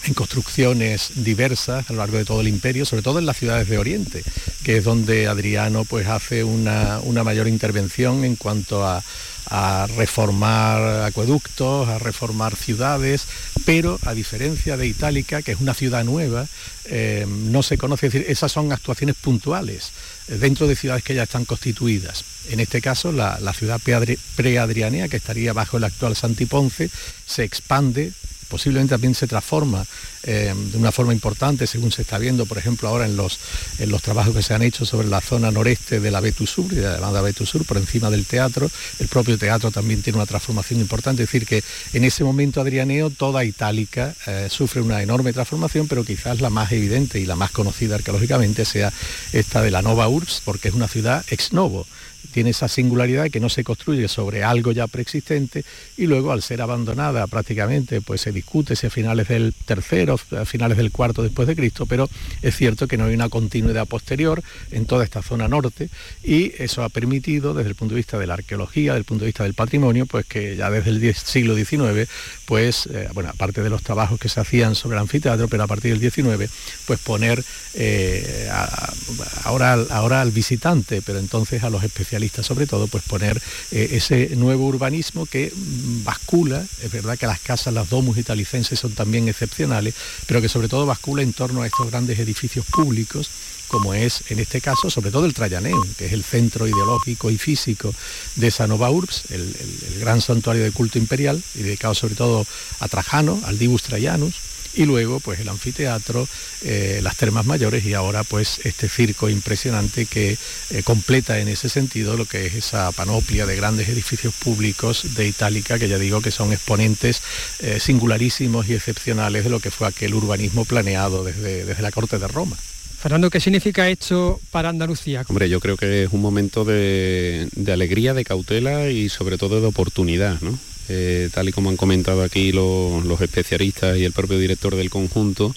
en construcciones diversas a lo largo de todo el imperio, sobre todo en las ciudades de Oriente, que es donde Adriano pues hace una, mayor intervención en cuanto a, reformar acueductos, a reformar ciudades, pero a diferencia de Itálica, que es una ciudad nueva, eh, no se conoce, es decir, esas son actuaciones puntuales dentro de ciudades que ya están constituidas. En este caso, la, la ciudad preadrianea, que estaría bajo el actual Santiponce, se expande posiblemente también se transforma eh, de una forma importante, según se está viendo, por ejemplo, ahora en los, en los trabajos que se han hecho sobre la zona noreste de la Betusur, de la banda Betusur, por encima del teatro. El propio teatro también tiene una transformación importante, es decir, que en ese momento adrianeo toda Itálica eh, sufre una enorme transformación, pero quizás la más evidente y la más conocida arqueológicamente sea esta de la Nova Urbs, porque es una ciudad ex novo tiene esa singularidad que no se construye sobre algo ya preexistente y luego al ser abandonada prácticamente pues se discute si a finales del tercero, a finales del cuarto después de Cristo, pero es cierto que no hay una continuidad posterior en toda esta zona norte y eso ha permitido desde el punto de vista de la arqueología, desde el punto de vista del patrimonio, pues que ya desde el siglo XIX, pues, eh, bueno, aparte de los trabajos que se hacían sobre el anfiteatro, pero a partir del XIX, pues poner eh, ahora, ahora al visitante, pero entonces a los especialistas sobre todo, pues poner eh, ese nuevo urbanismo que bascula, es verdad que las casas, las domus italicenses son también excepcionales, pero que sobre todo bascula en torno a estos grandes edificios públicos como es en este caso sobre todo el Trayaneum, que es el centro ideológico y físico de esa Nova Urbs, el, gran santuario de culto imperial, dedicado sobre todo a Trajano, al Divus Trajanus, y luego pues el anfiteatro, eh, las termas mayores y ahora pues este circo impresionante que eh, completa en ese sentido lo que es esa panoplia de grandes edificios públicos de Itálica que ya digo que son exponentes eh, singularísimos y excepcionales de lo que fue aquel urbanismo planeado desde, desde la corte de Roma.
Fernando, ¿qué significa esto para Andalucía?
Hombre, yo creo que es un momento de, alegría, de cautela y sobre todo de oportunidad, ¿no? Eh, tal y como han comentado aquí los, especialistas y el propio director del conjunto,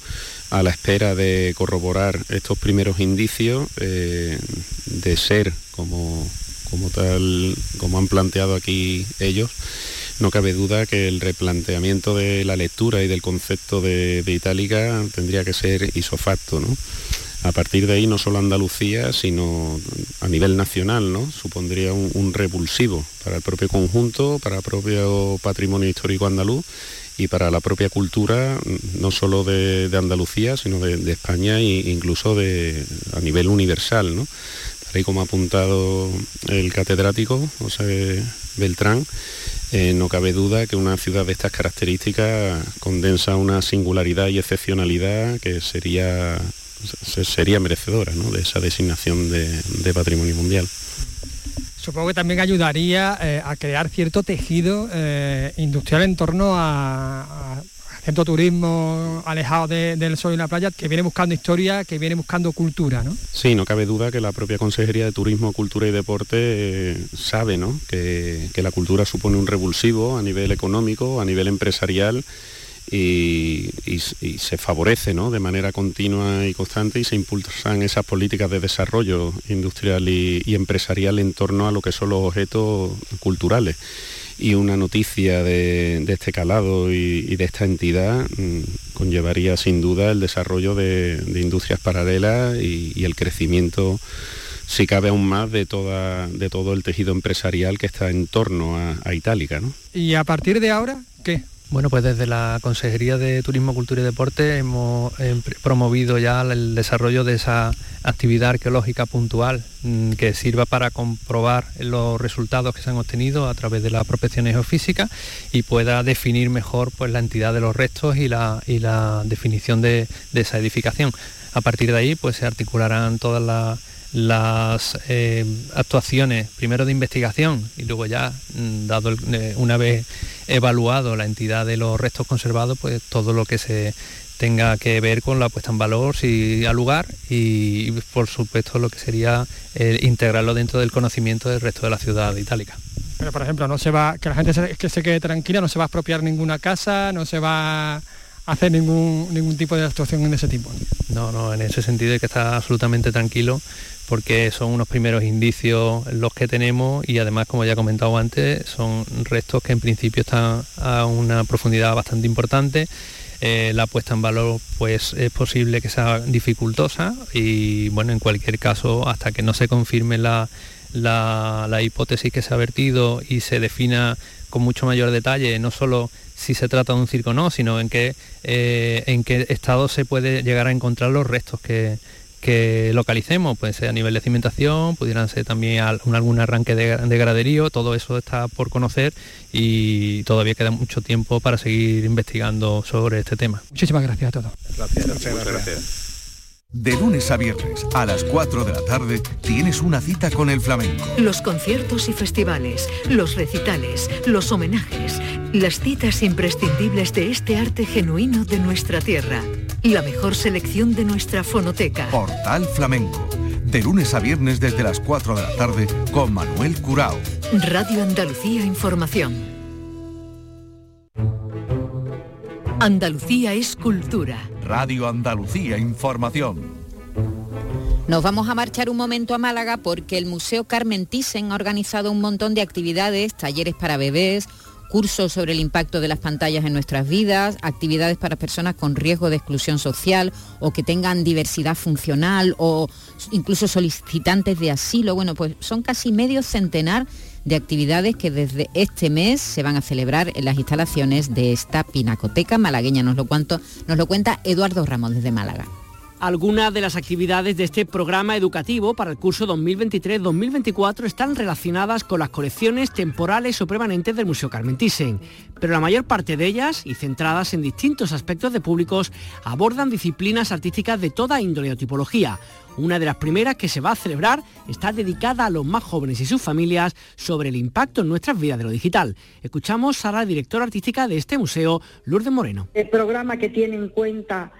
a la espera de corroborar estos primeros indicios eh, de ser como, como tal, como han planteado aquí ellos, no cabe duda que el replanteamiento de la lectura y del concepto de, Itálica tendría que ser isofacto, ¿no? A partir de ahí no solo Andalucía, sino a nivel nacional, ¿no? Supondría un, revulsivo para el propio conjunto, para el propio patrimonio histórico andaluz y para la propia cultura, no solo de, Andalucía, sino de, España e incluso de, a nivel universal, ¿no? Tal y como ha apuntado el catedrático José Beltrán, eh, no cabe duda que una ciudad de estas características condensa una singularidad y excepcionalidad que sería sería merecedora de esa designación de, patrimonio mundial.
Supongo que también ayudaría eh, a crear cierto tejido eh, industrial en torno a, cierto turismo alejado del sol y la playa que viene buscando historia, que viene buscando cultura, ¿no?
Sí, no cabe duda que la propia Consejería de Turismo, Cultura y Deporte eh, sabe que, que la cultura supone un revulsivo a nivel económico, a nivel empresarial y, se favorece de manera continua y constante y se impulsan esas políticas de desarrollo industrial y, empresarial en torno a lo que son los objetos culturales. Y una noticia de, este calado y, de esta entidad mm, conllevaría sin duda el desarrollo de, industrias paralelas y, el crecimiento si cabe aún más de, toda, de todo el tejido empresarial que está en torno a, a Itálica.
¿Y a partir de ahora qué?
Bueno, pues desde la Consejería de Turismo, Cultura y Deporte hemos promovido ya el desarrollo de esa actividad arqueológica puntual mm, que sirva para comprobar los resultados que se han obtenido a través de la prospección geofísica y pueda definir mejor pues, la entidad de los restos y la, definición de, de esa edificación. A partir de ahí pues, se articularán todas las las eh, actuaciones primero de investigación y luego ya mm, dado eh, una vez evaluado la entidad de los restos conservados pues todo lo que se tenga que ver con la puesta en valor si al lugar y por supuesto lo que sería eh, integrarlo dentro del conocimiento del resto de la ciudad itálica.
Pero por ejemplo, no se va, que la gente se, que se quede tranquila, no se va a expropiar ninguna casa, no se va a hacer ningún, ningún tipo de actuación en ese tipo.
No, no, en ese sentido hay que estar absolutamente tranquilo porque son unos primeros indicios los que tenemos y además, como ya he comentado antes, son restos que en principio están a una profundidad bastante importante. Eh, la puesta en valor pues es posible que sea dificultosa y bueno, en cualquier caso, hasta que no se confirme la, hipótesis que se ha vertido y se defina con mucho mayor detalle, no solo si se trata de un circo o no, sino en qué, eh, en qué estado se puede llegar a encontrar los restos que, que localicemos, puede ser a nivel de cimentación, pudieran ser también algún arranque de, graderío, todo eso está por conocer y todavía queda mucho tiempo para seguir investigando sobre este tema.
Muchísimas gracias a todos.
gracias. De lunes a viernes a las 4 de la tarde tienes una cita con el flamenco.
Los conciertos y festivales, los recitales, los homenajes, las citas imprescindibles de este arte genuino de nuestra tierra. La mejor selección de nuestra fonoteca.
Portal Flamenco de lunes a viernes desde las 4 de la tarde con Manuel Curao.
Radio Andalucía Información. Andalucía es cultura.
Radio Andalucía Información.
Nos vamos a marchar un momento a Málaga porque el Museo Carmen Thyssen ha organizado un montón de actividades, talleres para bebés, cursos sobre el impacto de las pantallas en nuestras vidas, actividades para personas con riesgo de exclusión social o que tengan diversidad funcional o incluso solicitantes de asilo. Bueno, pues son casi medio centenar de actividades que desde este mes se van a celebrar en las instalaciones de esta pinacoteca malagueña. Nos lo, nos lo cuenta Eduardo Ramos desde Málaga.
Algunas de las actividades de este programa educativo para el curso 2023-2024 están relacionadas con las colecciones temporales o permanentes del Museo Carmen Thyssen, pero la mayor parte de ellas, y centradas en distintos aspectos de públicos, abordan disciplinas artísticas de toda índole o tipología. Una de las primeras que se va a celebrar está dedicada a los más jóvenes y sus familias sobre el impacto en nuestras vidas de lo digital. Escuchamos a la directora artística de este museo, Lourdes Moreno.
El programa que tiene en cuenta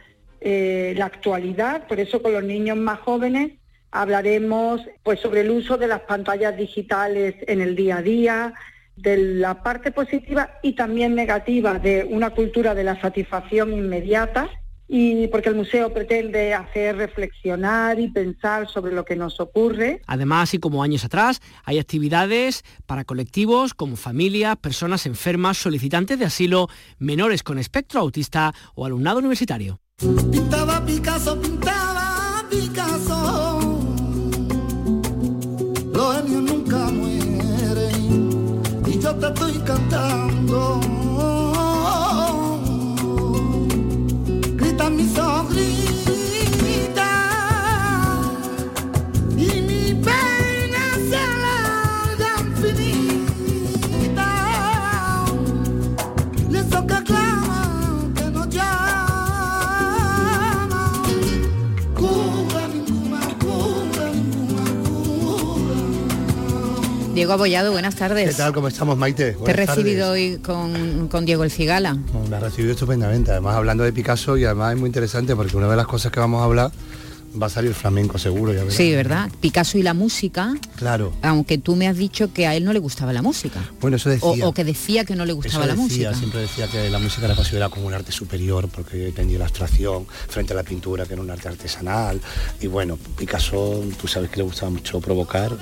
eh, la actualidad, por eso con los niños más jóvenes hablaremos pues sobre el uso de las pantallas digitales en el día a día, de la parte positiva y también negativa de una cultura de la satisfacción inmediata y porque el museo pretende hacer reflexionar y pensar sobre lo que nos ocurre.
Además, y como años atrás, hay actividades para colectivos como familias, personas enfermas, solicitantes de asilo, menores con espectro autista o alumnado universitario.
Pintaba Picasso, pintaba Picasso. Los genios nunca mueren y yo te estoy cantando.
Diego Abollado, buenas tardes.
¿Qué tal? ¿Cómo estamos, Maite?
Te he recibido hoy con, Diego El Cigala.
Me ha recibido estupendamente, además hablando de Picasso y además es muy interesante porque una de las cosas que vamos a hablar va a salir flamenco seguro, ya
Sí, ¿verdad? Picasso y la música.
Claro.
Aunque tú me has dicho que a él no le gustaba la música.
Bueno, eso decía.
O, que decía que no le gustaba la música.
Siempre decía que la música la consideraba como un arte superior porque tenía la abstracción frente a la pintura, que era un arte artesanal. Y bueno, Picasso, tú sabes que le gustaba mucho provocar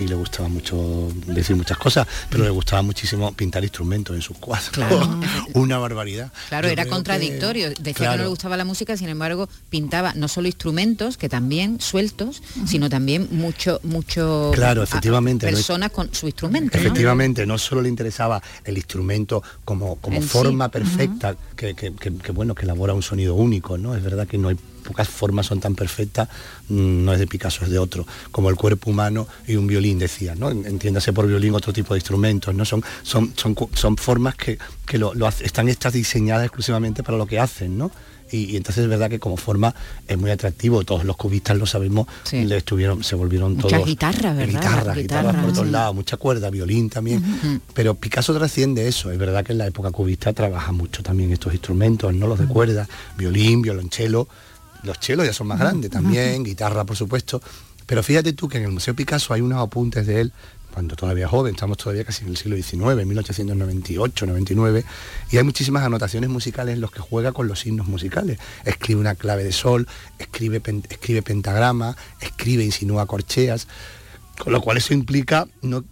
y le gustaba mucho decir muchas cosas, pero le gustaba muchísimo pintar instrumentos en sus cuadros. (laughs) Una barbaridad.
Claro, era contradictorio. Decía que no le gustaba la música, sin embargo, pintaba no solo instrumentos, que también sueltos, sino también mucho, mucho
claro, efectivamente,
personas con su instrumento.
Efectivamente, ¿no? solo le interesaba el instrumento como, como forma perfecta, que, que, bueno, que elabora un sonido único, ¿no? Es verdad que no hay pocas formas son tan perfectas, mm, no es de Picasso, es de otro, como el cuerpo humano y un violín, decía, ¿no? Entiéndase por violín otro tipo de instrumentos, ¿no? Son, son, son, son formas que, lo, están estas diseñadas exclusivamente para lo que hacen, ¿no? Y, entonces es verdad que como forma es muy atractivo, todos los cubistas lo sabemos, le estuvieron, se volvieron
Muchas
todos.
guitarras, ¿verdad?
Guitarras, guitarras por todos lados, mucha cuerda, violín también. Pero Picasso trasciende eso, es verdad que en la época cubista trabaja mucho también estos instrumentos, no los de cuerda, violín, violonchelo, los chelos ya son más grandes también, guitarra por supuesto. Pero fíjate tú que en el Museo Picasso hay unos apuntes de él cuando todavía joven, estamos todavía casi en el siglo XIX, 1898, 99, y hay muchísimas anotaciones musicales en los que juega con los signos musicales. Escribe una clave de sol, escribe, escribe pentagrama, escribe, insinúa corcheas. Con lo cual eso implica, no,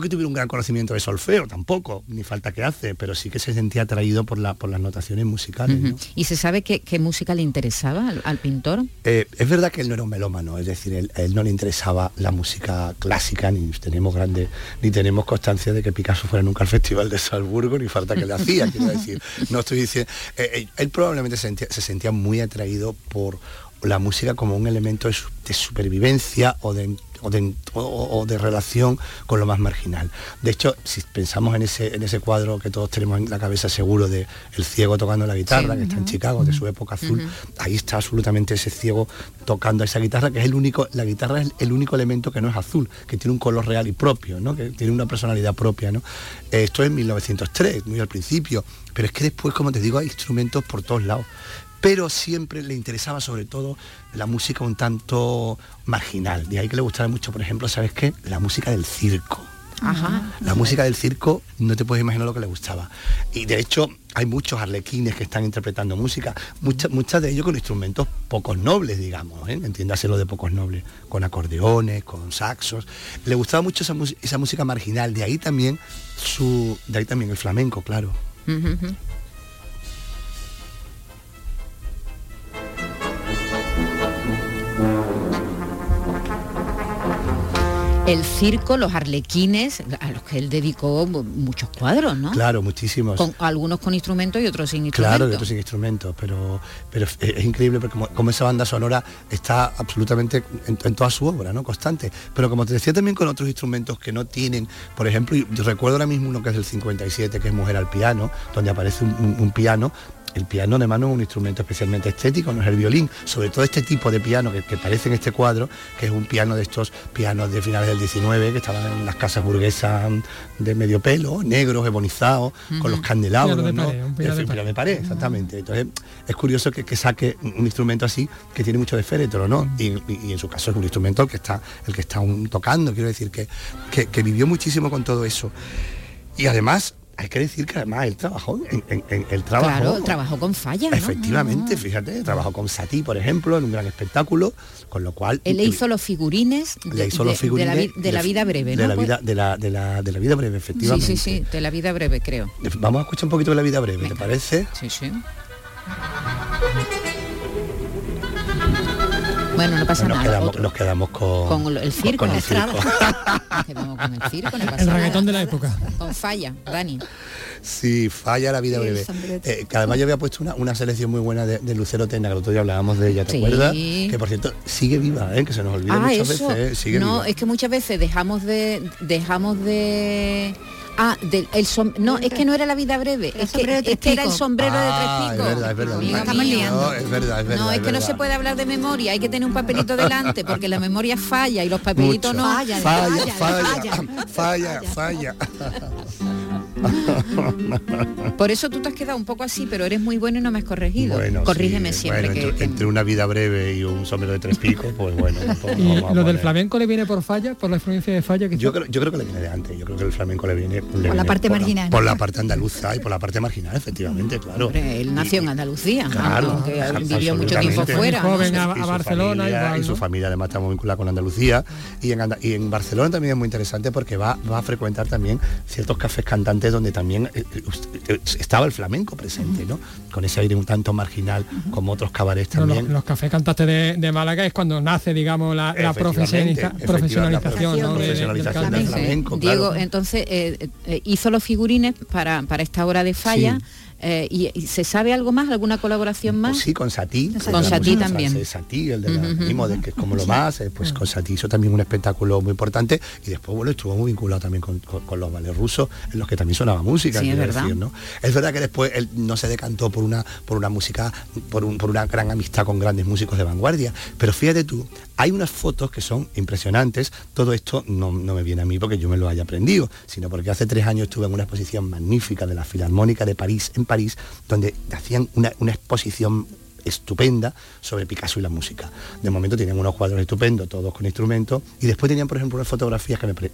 que tuviera un gran conocimiento de solfeo tampoco, ni falta que hace, pero sí que se sentía atraído por, la, por las notaciones musicales.
¿Y se sabe qué, música le interesaba al, pintor?
Eh, es verdad que él no era un melómano, es decir, él, él, no le interesaba la música clásica, ni tenemos grande, ni tenemos constancia de que Picasso fuera nunca al Festival de Salzburgo, ni falta que le hacía, (laughs) quiero decir. No estoy diciendo. Eh, eh, él probablemente se sentía, muy atraído por la música como un elemento de supervivencia o de o de, relación con lo más marginal. De hecho, si pensamos en ese, en ese cuadro que todos tenemos en la cabeza seguro de el ciego tocando la guitarra, que está en Chicago, de su época azul, ahí está absolutamente ese ciego tocando esa guitarra, que es el único, la guitarra es el único elemento que no es azul, que tiene un color real y propio, ¿no? que tiene una personalidad propia. ¿no? Esto es 1903, muy al principio, pero es que después, como te digo, hay instrumentos por todos lados pero siempre le interesaba sobre todo la música un tanto marginal. De ahí que le gustaba mucho, por ejemplo, ¿sabes qué? La música del circo. La música del circo no te puedes imaginar lo que le gustaba. Y de hecho hay muchos arlequines que están interpretando música, muchas muchas de ellos con instrumentos pocos nobles, digamos, ¿eh? entiéndase lo de pocos nobles, con acordeones, con saxos. Le gustaba mucho esa, esa música marginal, de ahí también su. de ahí también el flamenco, claro.
El circo, los arlequines, a los que él dedicó muchos cuadros, ¿no?
Claro, muchísimos.
Con, algunos con instrumentos y otros sin instrumentos.
Claro, y otros sin instrumentos, pero, pero es, increíble porque como, esa banda sonora está absolutamente en, toda su obra, ¿no? Constante. Pero como te decía también con otros instrumentos que no tienen, por ejemplo, yo recuerdo ahora mismo uno que es del 57, que es Mujer al Piano, donde aparece un piano, el piano de mano es un instrumento especialmente estético, no es el violín, sobre todo este tipo de piano que, que parece en este cuadro, que es un piano de estos pianos de finales del 19, que estaban en las casas burguesas de medio pelo, negros, ebonizados, con los candelabros, ¿no? un piano de pared, exactamente. Entonces es curioso que, saque un instrumento así que tiene mucho de féretro, ¿no? Y, en su caso es un instrumento el que está, el que está tocando, quiero decir que, que vivió muchísimo con todo eso. Y además hay que decir que además él trabajó en, el trabajo.
Claro, trabajó con Falla.
Efectivamente, ah. fíjate, trabajó con Satí, por ejemplo, en un gran espectáculo, con lo cual.
Él le hizo los figurines,
de, hizo los figurines
de, la, vida breve,
¿no? De la vida, de la, de la, de la vida breve, efectivamente.
Sí, sí, sí, de la vida breve, creo.
Vamos a escuchar un poquito de la vida breve, ¿te parece?
Sí, sí. Bueno, no pasa
nos
nada.
Quedamos, nos quedamos con,
con el circo.
Con, el circo. (laughs)
nos quedamos con el circo, no pasa
El reggaetón de la época.
Con falla, Dani.
Sí, falla la vida breve. Eh, que además yo había puesto una, una selección muy buena de, Lucero Tena, que el otro día hablábamos de ella, ¿te acuerdas? Que por cierto, sigue viva, ¿eh? que se nos olvida ah, muchas veces. ¿eh?
no, es que muchas veces dejamos de dejamos de Ah, del, el no, es que no era la vida breve, es que, era el sombrero de tres
ah,
picos.
Es verdad, es verdad.
No,
es verdad, es verdad.
No, es, que no se puede hablar de memoria, hay que tener un papelito delante, porque la memoria falla y los papelitos no.
Falla, falla, falla, falla, falla. (laughs)
Por eso tú te has quedado un poco así, pero eres muy bueno y no me has corregido. Corrígeme siempre.
que, entre, una vida breve y un sombrero de tres picos, pues bueno. (laughs)
Pues ¿Y lo del flamenco le viene por falla, por la experiencia de falla? Que
yo, creo, yo creo que le viene de antes, yo creo que el flamenco le viene
por la parte marginal.
por la parte andaluza y por la parte marginal, efectivamente, claro.
él nació en Andalucía, claro, vivió mucho tiempo fuera.
Joven a, Barcelona
y su familia además está muy vinculada con Andalucía y en, y en Barcelona también es muy interesante porque va, va a frecuentar también ciertos cafés cantantes donde también eh, eh, estaba el flamenco presente, ¿no? Con ese aire un tanto marginal como otros cabarets también.
Los, cafés cantantes de, Málaga es cuando nace, digamos, la, profesionalización,
del, flamenco.
Diego, entonces eh, eh, hizo los figurines para, para esta hora de falla. Eh, y, se sabe algo más? ¿Alguna colaboración más?
Pues sí, con Satí.
Con Satí también.
Satí, el de la que es como lo más, eh, pues con Satí hizo también un espectáculo muy importante y después, bueno, estuvo muy vinculado también con, los ballets rusos, en los que también sonaba música,
es verdad. Decir,
¿no? Es verdad que después él no se decantó por una, por una música, por, un, por una gran amistad con grandes músicos de vanguardia, pero fíjate tú, hay unas fotos que son impresionantes, todo esto no, no me viene a mí porque yo me lo haya aprendido, sino porque hace tres años estuve en una exposición magnífica de la Filarmónica de París, en París, donde hacían una, exposición estupenda sobre Picasso y la música. De momento tenían unos cuadros estupendos, todos con instrumentos, y después tenían, por ejemplo, unas fotografías que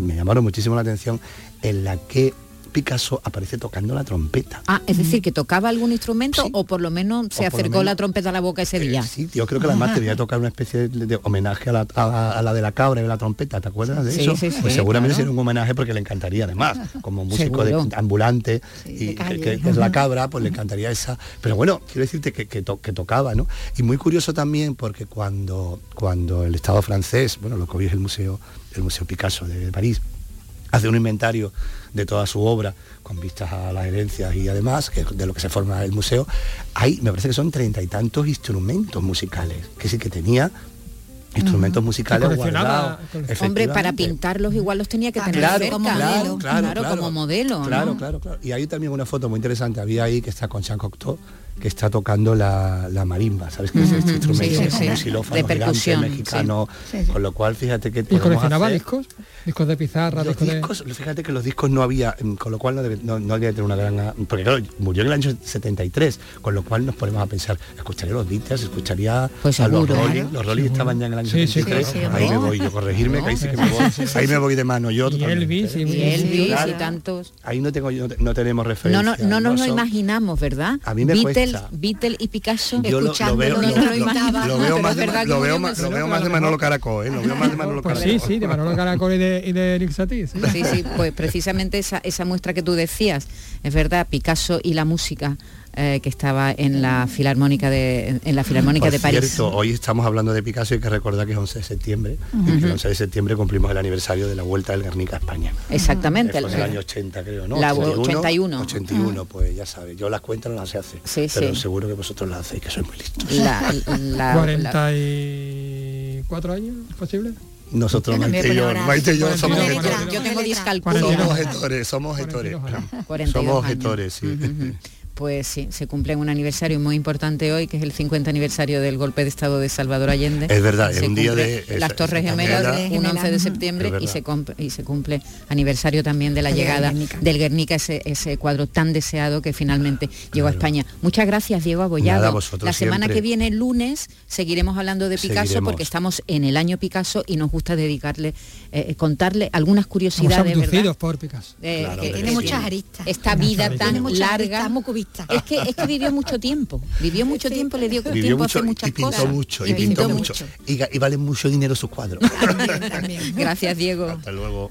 me llamaron muchísimo la atención, en la que Picasso aparece tocando la trompeta.
Ah, es decir, que tocaba algún instrumento o por lo menos se acercó la trompeta a la boca ese eh, día.
sí, yo creo que además te voy a tocar una especie de, homenaje a la, de la cabra y de la trompeta, ¿te acuerdas de eso? Sí, pues seguramente sería un homenaje porque le encantaría además, como músico de, ambulante y que, es la cabra, pues le encantaría esa. Pero bueno, quiero decirte que, que, tocaba, ¿no? Y muy curioso también porque cuando, cuando el Estado francés, bueno, lo que hoy es el Museo, el Museo Picasso de París, hace un inventario de toda su obra con vistas a las herencias y además que de lo que se forma el museo hay me parece que son treinta y tantos instrumentos musicales que sí que tenía instrumentos musicales guardados.
Hombre, para pintarlos igual los tenía que tener
claro, como
modelo. Claro, como modelo.
Claro, claro, claro. Y hay también una foto muy interesante, había ahí que está con Jean Cocteau, que está tocando la, marimba, ¿sabes? Que es este instrumento
sí, sí, de percusión,
mexicano, con lo cual fíjate que
¿Y coleccionaba discos? ¿Discos de pizarra?
Los discos, fíjate que los discos no había, mm, con lo cual no, debe, no, debía tener una gran... Porque claro, murió en el año 73, con lo cual nos ponemos a pensar, escucharía los Beatles, escucharía
pues
a los Rolling, los Rolling estaban ya en el año 73, ahí me voy yo, corregirme, que ahí sí que me voy, ahí me voy de mano yo.
Y Elvis, y, Elvis y tantos.
Ahí no, tengo, no, tenemos referencia.
No, no, no nos lo imaginamos, ¿verdad?
A mí me
Beatles, Beatles y Picasso
yo
escuchando,
lo,
no,
lo, veo más de, lo más, lo veo más de Manolo Caracol, ¿eh? Lo veo más de Manolo
pues
Caracol.
Sí, sí, de Manolo Caracol y de, y de Eric Satie.
Sí. sí, sí, pues precisamente esa, esa muestra que tú decías, es verdad, Picasso y la música eh, que estaba en la Filarmónica de, en la Filarmónica
Por
de París.
Cierto, hoy estamos hablando de Picasso y hay que recordar que es 11 de septiembre. el 11 de septiembre cumplimos el aniversario de la vuelta del Guernica a España.
Exactamente.
en el año 80 creo, ¿no?
La 81.
81, pues ya sabes. Yo las cuentas no las sé hacer.
Sí,
pero
sí.
seguro que vosotros las hacéis, que sois muy listos.
La, la,
44 años, ¿es posible?
Nosotros, Maite y yo, Maite y yo somos
gestores. Yo tengo 10 cálculos.
Somos gestores, somos gestores. Somos gestores, sí.
Pues sí, se cumple un aniversario muy importante hoy, que es el 50 aniversario del golpe de Estado de Salvador Allende.
Es verdad, es un día de...
Las Torres Gemelas, un 11 de septiembre, y se, y se cumple aniversario también de la llegada del Guernica, ese, ese cuadro tan deseado que finalmente llegó a España. Muchas gracias, Diego Abollado. la semana que viene, el lunes, seguiremos hablando de Picasso, porque estamos en el año Picasso y nos gusta dedicarle, eh, contarle algunas curiosidades.
Estamos por Picasso.
Eh,
claro, que tiene muchas aristas.
Esta vida tan larga. Es que, es que vivió mucho tiempo. Vivió mucho tiempo, le dio
vivió
tiempo
mucho,
a hacer muchas
y pintó
cosas.
Mucho, y pintó, mucho. Y, y vale mucho dinero sus cuadros. (laughs)
También, también.
Gracias, Diego.
Hasta luego.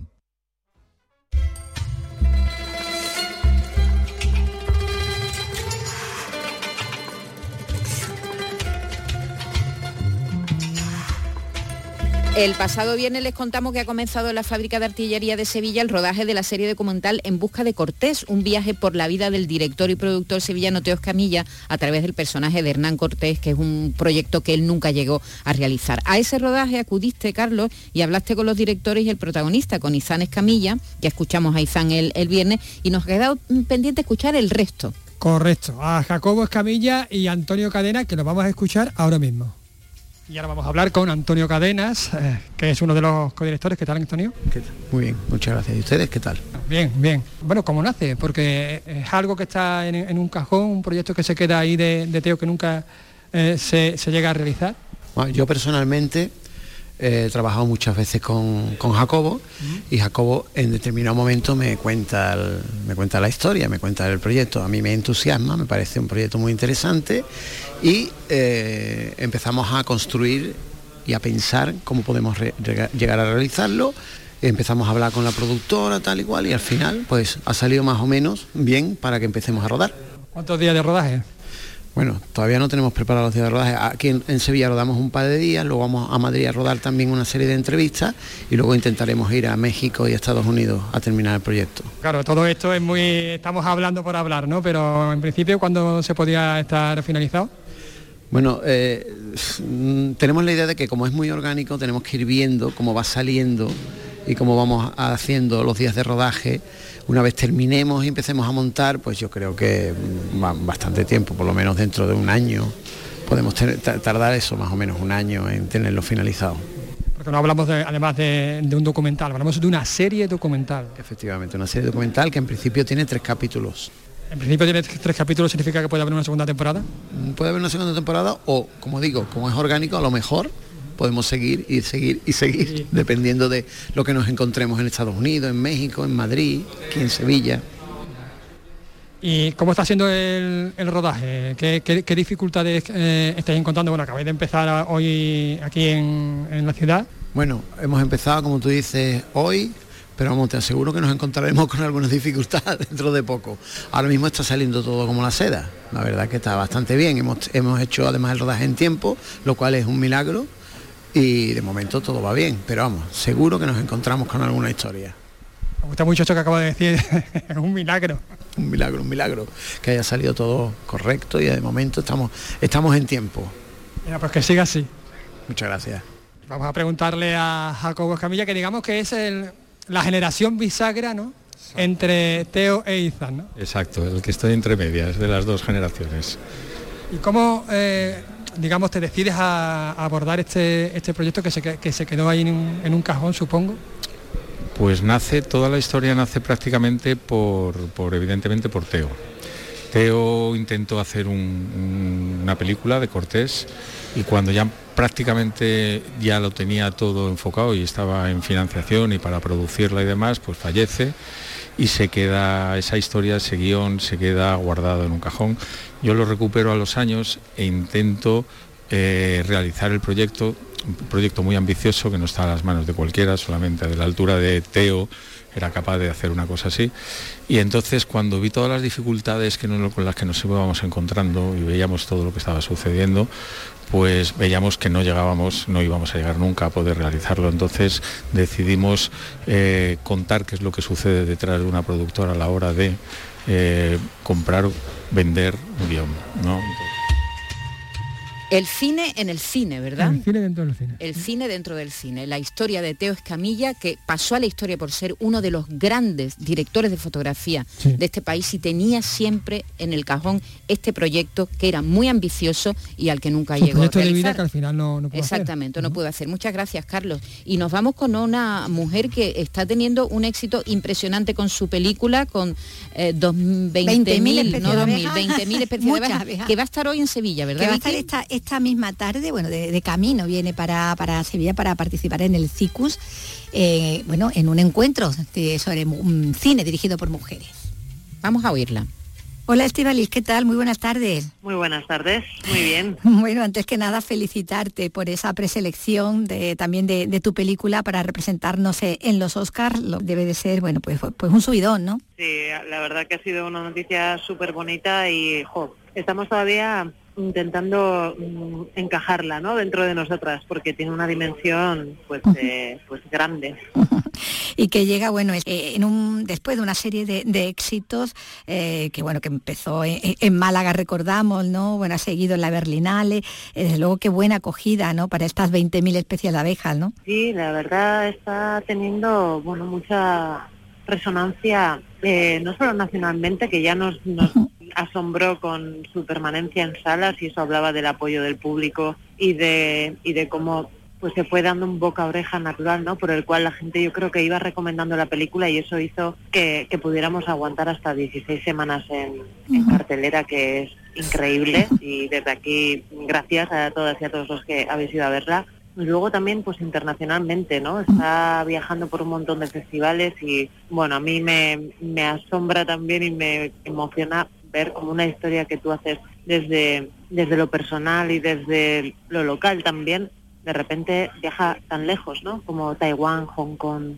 El pasado viernes les contamos que ha comenzado en la fábrica de artillería de Sevilla el rodaje de la serie documental En busca de Cortés, un viaje por la vida del director y productor sevillano Teo Escamilla a través del personaje de Hernán Cortés, que es un proyecto que él nunca llegó a realizar. A ese rodaje acudiste, Carlos, y hablaste con los directores y el protagonista, con Izán Escamilla, que escuchamos a Izán el, el viernes, y nos ha quedado pendiente escuchar el resto.
Correcto, a Jacobo Escamilla y Antonio Cadena, que los vamos a escuchar ahora mismo. Y ahora vamos a hablar con Antonio Cadenas, eh, que es uno de los codirectores. ¿Qué tal, Antonio?
¿Qué tal? Muy bien, muchas gracias. ¿Y ustedes qué tal?
Bien, bien. Bueno, ¿cómo nace? Porque es algo que está en, en un cajón, un proyecto que se queda ahí de, de Teo que nunca eh, se, se, llega a realizar.
Bueno, yo personalmente he trabajado muchas veces con, con Jacobo y Jacobo en determinado momento me cuenta, me cuenta la historia, me cuenta el proyecto. A mí me entusiasma, me parece un proyecto muy interesante y eh, empezamos a construir y a pensar cómo podemos llegar a realizarlo. Empezamos a hablar con la productora, tal y cual, y al final pues ha salido más o menos bien para que empecemos a rodar.
¿Cuántos días de rodaje?
Bueno, todavía no tenemos preparados los días de rodaje. Aquí en, en, Sevilla rodamos un par de días, luego vamos a Madrid a rodar también una serie de entrevistas y luego intentaremos ir a México y a Estados Unidos a terminar el proyecto.
Claro, todo esto es muy... estamos hablando por hablar, ¿no? Pero en principio, ¿cuándo se podría estar finalizado?
Bueno, eh, tenemos la idea de que como es muy orgánico, tenemos que ir viendo cómo va saliendo y cómo vamos haciendo los días de rodaje. Una vez terminemos y empecemos a montar, pues yo creo que va bastante tiempo, por lo menos dentro de un año. Podemos tener, tardar eso, más o menos un año en tenerlo finalizado.
Porque no hablamos de, además de, de, un documental, hablamos de una serie documental.
Efectivamente, una serie documental que en principio tiene tres capítulos.
En principio tiene tres capítulos, ¿significa que puede haber una segunda temporada?
Puede haber una segunda temporada o, como digo, como es orgánico, a lo mejor podemos seguir y seguir y seguir, sí. dependiendo de lo que nos encontremos en Estados Unidos, en México, en Madrid, aquí en Sevilla.
¿Y cómo está siendo el, el rodaje? ¿Qué, qué, qué dificultades eh, estáis encontrando? Bueno, acabáis de empezar hoy aquí en, en la ciudad.
Bueno, hemos empezado, como tú dices, hoy, pero vamos, te aseguro que nos encontraremos con algunas dificultades (laughs) dentro de poco. Ahora mismo está saliendo todo como la seda. La verdad que está bastante bien. Hemos, hemos hecho además el rodaje en tiempo, lo cual es un milagro. Y de momento todo va bien. Pero vamos, seguro que nos encontramos con alguna historia.
Me gusta mucho esto que acabo de decir. es (laughs) un milagro.
Un milagro, un milagro. Que haya salido todo correcto y de momento estamos, estamos en tiempo.
Mira, pues que siga así.
Muchas gracias.
Vamos a preguntarle a Jacobo Escamilla, que digamos que es el, la generación bisagra, ¿no? Entre Teo e Izan, ¿no?
Exacto, el que estoy entre medias de las dos generaciones.
¿Y cómo, eh, digamos, te decides a, abordar este, este proyecto que se, que se quedó ahí en un, en un cajón, supongo?
Pues nace, toda la historia nace prácticamente por, por evidentemente por Teo. Teo intentó hacer un- un- una película de Cortés y cuando ya prácticamente ya lo tenía todo enfocado y estaba en financiación y para producirla y demás, pues fallece y se queda esa historia, ese guion se queda guardado en un cajón. Yo lo recupero a los años e intento eh, realizar el proyecto, un proyecto muy ambicioso que no está a las manos de cualquiera, solamente de la altura de Teo era capaz de hacer una cosa así. Y entonces cuando vi todas las dificultades que con las que nos íbamos encontrando y veíamos todo lo que estaba sucediendo, pues veíamos que no llegábamos, no íbamos a llegar nunca a poder realizarlo. Entonces decidimos eh, contar qué es lo que sucede detrás de una productora a la hora de eh, comprar, vender un guion. ¿no?
El cine en el cine, ¿verdad?
El cine dentro del cine.
El cine dentro del cine, la historia de Teo Escamilla, que pasó a la historia por ser uno de los grandes directores de fotografía
Sí.
de este país y tenía siempre en el cajón este proyecto que era muy ambicioso y al que nunca llegó a
proyecto de vida que al final no, no hacer.
Exactamente, no puedo hacer. Muchas gracias, Carlos. Y nos vamos con una mujer que está teniendo un éxito impresionante con su película, con eh, dos- 20.000,
especies
no
de
2.000,
abejas.
20.000 especies de (laughs) abejas, que va a estar hoy en Sevilla, ¿verdad?
que va a estar
Vicky?
esta, esta misma tarde, bueno, de, de camino viene para, para Sevilla para participar en el CICUS, eh, bueno, en un encuentro de- sobre un cine dirigido por mujeres.
Vamos a oírla.
Hola Estivalis, ¿qué tal? Muy buenas tardes.
Muy buenas tardes, muy bien. (laughs)
Bueno, antes que nada felicitarte por esa preselección de, también de, de tu película para representarnos eh, en los Oscars. Lo, debe de ser, bueno, pues, pues un subidón, ¿no?
Sí, la verdad que ha sido una noticia súper bonita y jo, estamos todavía intentando mm, encajarla ¿no? dentro de nosotras porque tiene una dimensión pues, eh, pues grande. (laughs)
y que llega bueno eh, en un después de una serie de, de éxitos eh, que bueno que empezó en, en Málaga recordamos no bueno ha seguido en la Berlinale eh, desde luego qué buena acogida no para estas 20.000 especies de abejas no
Sí, la verdad está teniendo bueno mucha resonancia, eh, no solo nacionalmente, que ya nos, nos asombró con su permanencia en salas y eso hablaba del apoyo del público y de, y de cómo pues se fue dando un boca a oreja natural, ¿no? Por el cual la gente yo creo que iba recomendando la película y eso hizo que, que pudiéramos aguantar hasta 16 semanas en, en cartelera, que es increíble. Y desde aquí, gracias a todas y a todos los que habéis ido a verla. Y luego también, pues internacionalmente, ¿no? Está viajando por un montón de festivales y, bueno, a mí me, me asombra también y me emociona ver como una historia que tú haces desde, desde lo personal y desde lo local también, de repente viaja tan lejos, ¿no? Como Taiwán, Hong Kong,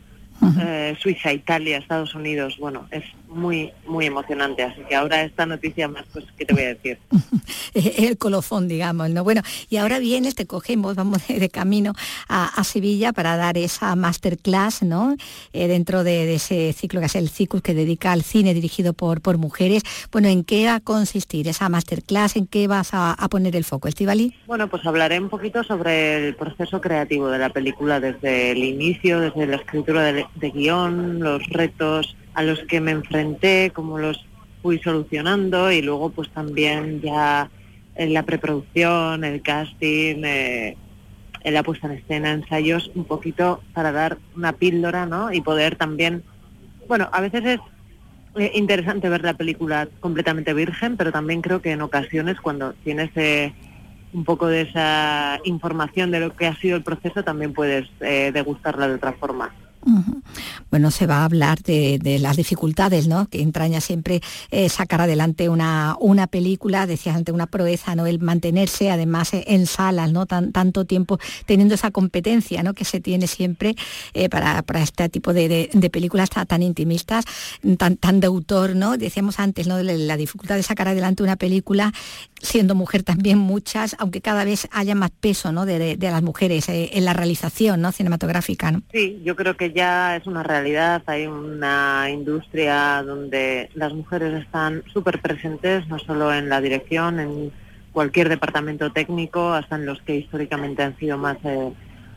eh, Suiza, Italia, Estados Unidos. Bueno, es muy, muy emocionante. Así que ahora esta noticia más, pues, ¿qué te voy a decir? (laughs)
el colofón digamos no bueno y ahora vienes te cogemos vamos de, (laughs) de camino a, a Sevilla para dar esa masterclass no Eh, dentro de, de ese ciclo que es el CICUS que dedica al cine dirigido por por mujeres bueno en qué va a consistir esa masterclass en qué vas a, a poner el foco Estivali
Bueno, pues hablaré un poquito sobre el proceso creativo de la película desde el inicio, desde la escritura de, guion, los retos a los que me enfrenté, cómo los fui solucionando y luego pues también ya en la preproducción, el casting, eh, en la puesta en escena, ensayos, un poquito para dar una píldora, ¿no? Y poder también, bueno, a veces es eh, interesante ver la película completamente virgen, pero también creo que en ocasiones cuando tienes eh, un poco de esa información de lo que ha sido el proceso, también puedes eh, degustarla de otra forma.
Bueno, se va a hablar de, las dificultades ¿no? que entraña siempre eh, sacar adelante una, una película, decías ante una proeza, ¿no? el mantenerse además eh, en salas, ¿no? tanto tiempo teniendo esa competencia ¿no? que se tiene siempre eh, para, este tipo de, películas tan, intimistas, tan, tan de autor, ¿no? decíamos antes, ¿no? la dificultad de sacar adelante una película siendo mujer (laughs) también muchas, aunque cada vez haya más peso ¿no? de, las mujeres en la realización ¿no? cinematográfica.
Sí, yo creo que ya es una realidad, hay una industria donde las mujeres están súper presentes, no solo en la dirección, en cualquier departamento técnico, hasta en los que históricamente han sido más eh,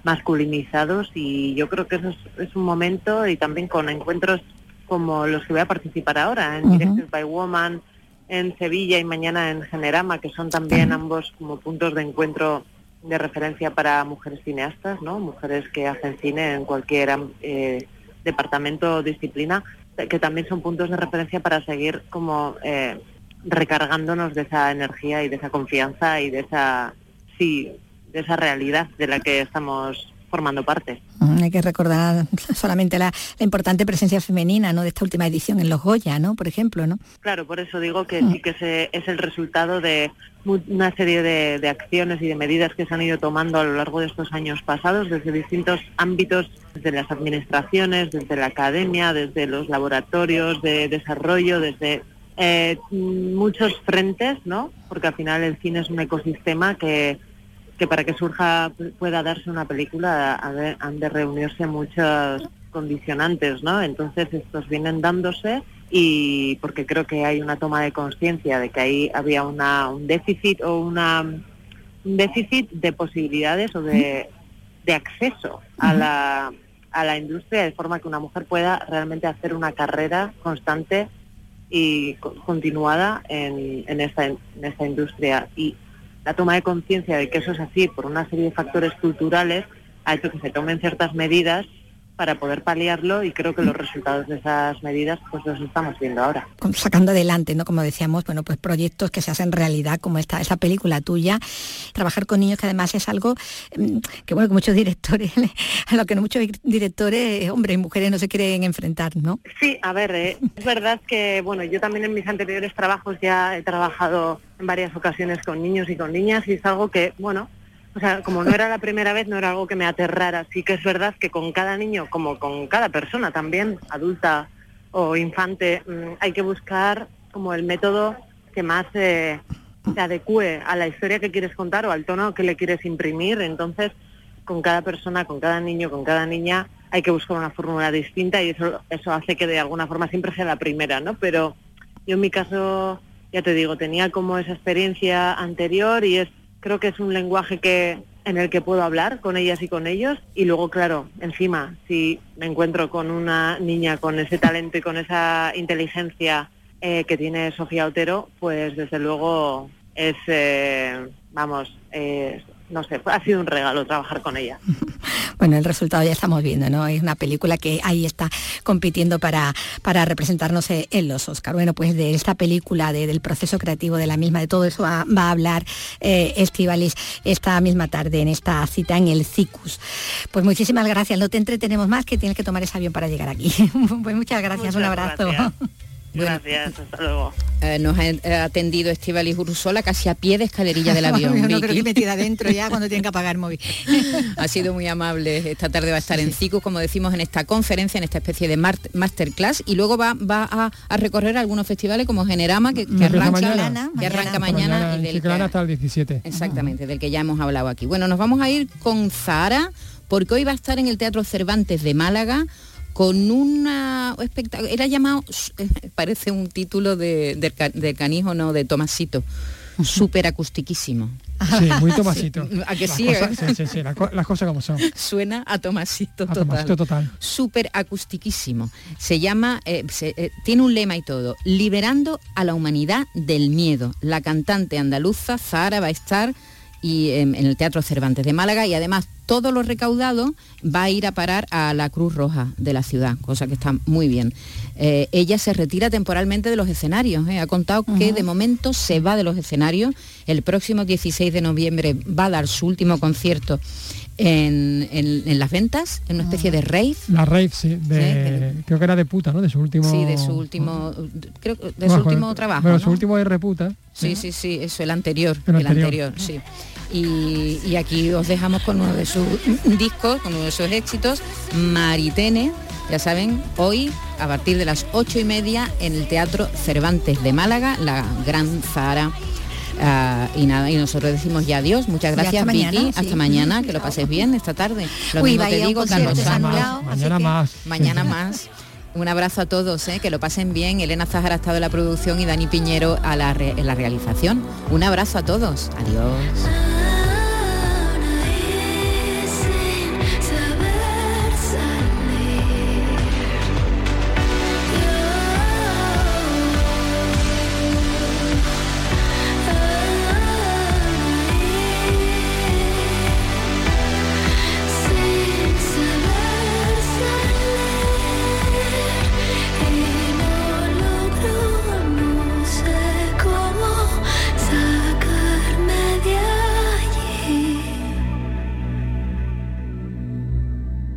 masculinizados. Y yo creo que eso es, un momento y también con encuentros como los que voy a participar ahora, en Directed by Woman, en Sevilla y mañana en Generama, que son también ambos como puntos de encuentro de referencia para mujeres cineastas, ¿no? Mujeres que hacen cine en cualquier eh, departamento o disciplina, que también son puntos de referencia para seguir como eh, recargándonos de esa energía y de esa confianza y de esa sí, de esa realidad de la que estamos formando parte.
Mm, hay que recordar (laughs) solamente la, importante presencia femenina ¿no? de esta última edición en los Goya, ¿no? por ejemplo. ¿no?
Claro, por eso digo que mm. sí que se, es el resultado de una serie de, de, acciones y de medidas que se han ido tomando a lo largo de estos años pasados desde distintos ámbitos, desde las administraciones, desde la academia, desde los laboratorios de desarrollo, desde eh, muchos frentes, ¿no? Porque al final el cine es un ecosistema que que para que surja, pueda darse una película, han de reunirse muchos condicionantes, ¿no? Entonces estos vienen dándose y porque creo que hay una toma de conciencia de que ahí había una, un déficit o una un déficit de posibilidades o de, de acceso a la, a la industria de forma que una mujer pueda realmente hacer una carrera constante y continuada en, en, esta, en esta industria. Y la toma de conciencia de que eso es así por una serie de factores culturales ha hecho que se tomen ciertas medidas para poder paliarlo y creo que los resultados de esas medidas pues los estamos viendo ahora.
Sacando adelante, ¿no? Como decíamos, bueno, pues proyectos que se hacen realidad, como esta, esa película tuya, trabajar con niños que además es algo mm, que bueno, que muchos directores, (laughs) a lo que muchos directores, hombres y mujeres no se quieren enfrentar, ¿no?
Sí, a ver, eh, es verdad que bueno, yo también en mis anteriores trabajos ya he trabajado en varias ocasiones con niños y con niñas y es algo que, bueno, o sea, como no era la primera vez, no era algo que me aterrara. Sí que es verdad que con cada niño, como con cada persona también, adulta o infante, mm, hay que buscar como el método que más eh, se adecue a la historia que quieres contar o al tono que le quieres imprimir. Entonces, con cada persona, con cada niño, con cada niña, hay que buscar una fórmula distinta y eso, eso hace que de alguna forma siempre sea la primera, ¿no? Pero yo en mi caso, ya te digo, tenía como esa experiencia anterior y es creo que es un lenguaje que en el que puedo hablar con ellas y con ellos. Y luego claro encima si me encuentro con una niña con ese talento y con esa inteligencia eh, que tiene Sofía Otero pues desde luego es eh, vamos no sé, ha sido un regalo trabajar con ella. (laughs)
Bueno, el resultado ya estamos viendo, ¿no? Es una película que ahí está compitiendo para, para representarnos en los Oscar. Bueno, pues de esta película, del proceso creativo de la misma, de todo eso va, a hablar eh, Estivalis esta misma tarde en esta cita en el CICUS. Pues muchísimas gracias, no te entretenemos más que tienes que tomar ese avión para llegar aquí. (laughs) pues muchas gracias, un abrazo.
Gracias, (laughs) hasta luego.
Eh, nos ha atendido Estivalis Ursola casi a pie de escalerilla del (laughs) avión.
no creo que metida adentro ya cuando tienen que apagar el móvil. (laughs)
ha sido muy amable. Esta tarde va a estar en CICU, como decimos, en esta conferencia, en esta especie de masterclass, y luego va, va a, recorrer algunos festivales como Generama, que, arranca mañana, que arranca mañana,
y del que, hasta el 17.
Exactamente, del que ya hemos hablado aquí. Bueno, nos vamos a ir con Zara, porque hoy va a estar en el Teatro Cervantes de Málaga con una espectáculo, era llamado, parece un título de, de, canijo, no, de Tomasito, súper acustiquísimo.
Sí, muy Tomasito. (laughs)
¿A que
las
sí,
cosas, sí, sí, sí, las cosas como son.
Suena a Tomasito
a
total.
Tomasito total.
Súper acustiquísimo. Se llama, eh, eh, tiene un lema y todo, liberando a la humanidad del miedo. La cantante andaluza Zahara va a estar y en, el Teatro Cervantes de Málaga y además todo lo recaudado va a ir a parar a la Cruz Roja de la ciudad, cosa que está muy bien. Eh, ella se retira temporalmente de los escenarios, ¿eh? ha contado que de momento se va de los escenarios, el próximo 16 de noviembre va a dar su último concierto en, las ventas, en una especie de rave.
La rave, sí, creo que era de puta, ¿no? De su último...
Sí, de su último, creo, de su último trabajo.
Bueno, su último R puta.
Sí, sí, sí, eso, el anterior, el, anterior. sí. Y, y, aquí os dejamos con uno de sus discos, con uno de sus éxitos, Maritene, ya saben, hoy a partir de las ocho y media en el Teatro Cervantes de Málaga, la Gran Zara Ah, y nada, y nosotros decimos ya adiós. Muchas gracias, hasta Vicky. Mañana, hasta mañana, que lo pases bien esta tarde. Lo
Uy, mismo te digo, Carlos
Mañana más.
Mañana (laughs) más. Un abrazo a todos, ¿eh? que lo pasen bien. Elena Zahara ha estado en la producción y Dani Piñero a la en la realización. Un abrazo a todos. Adiós.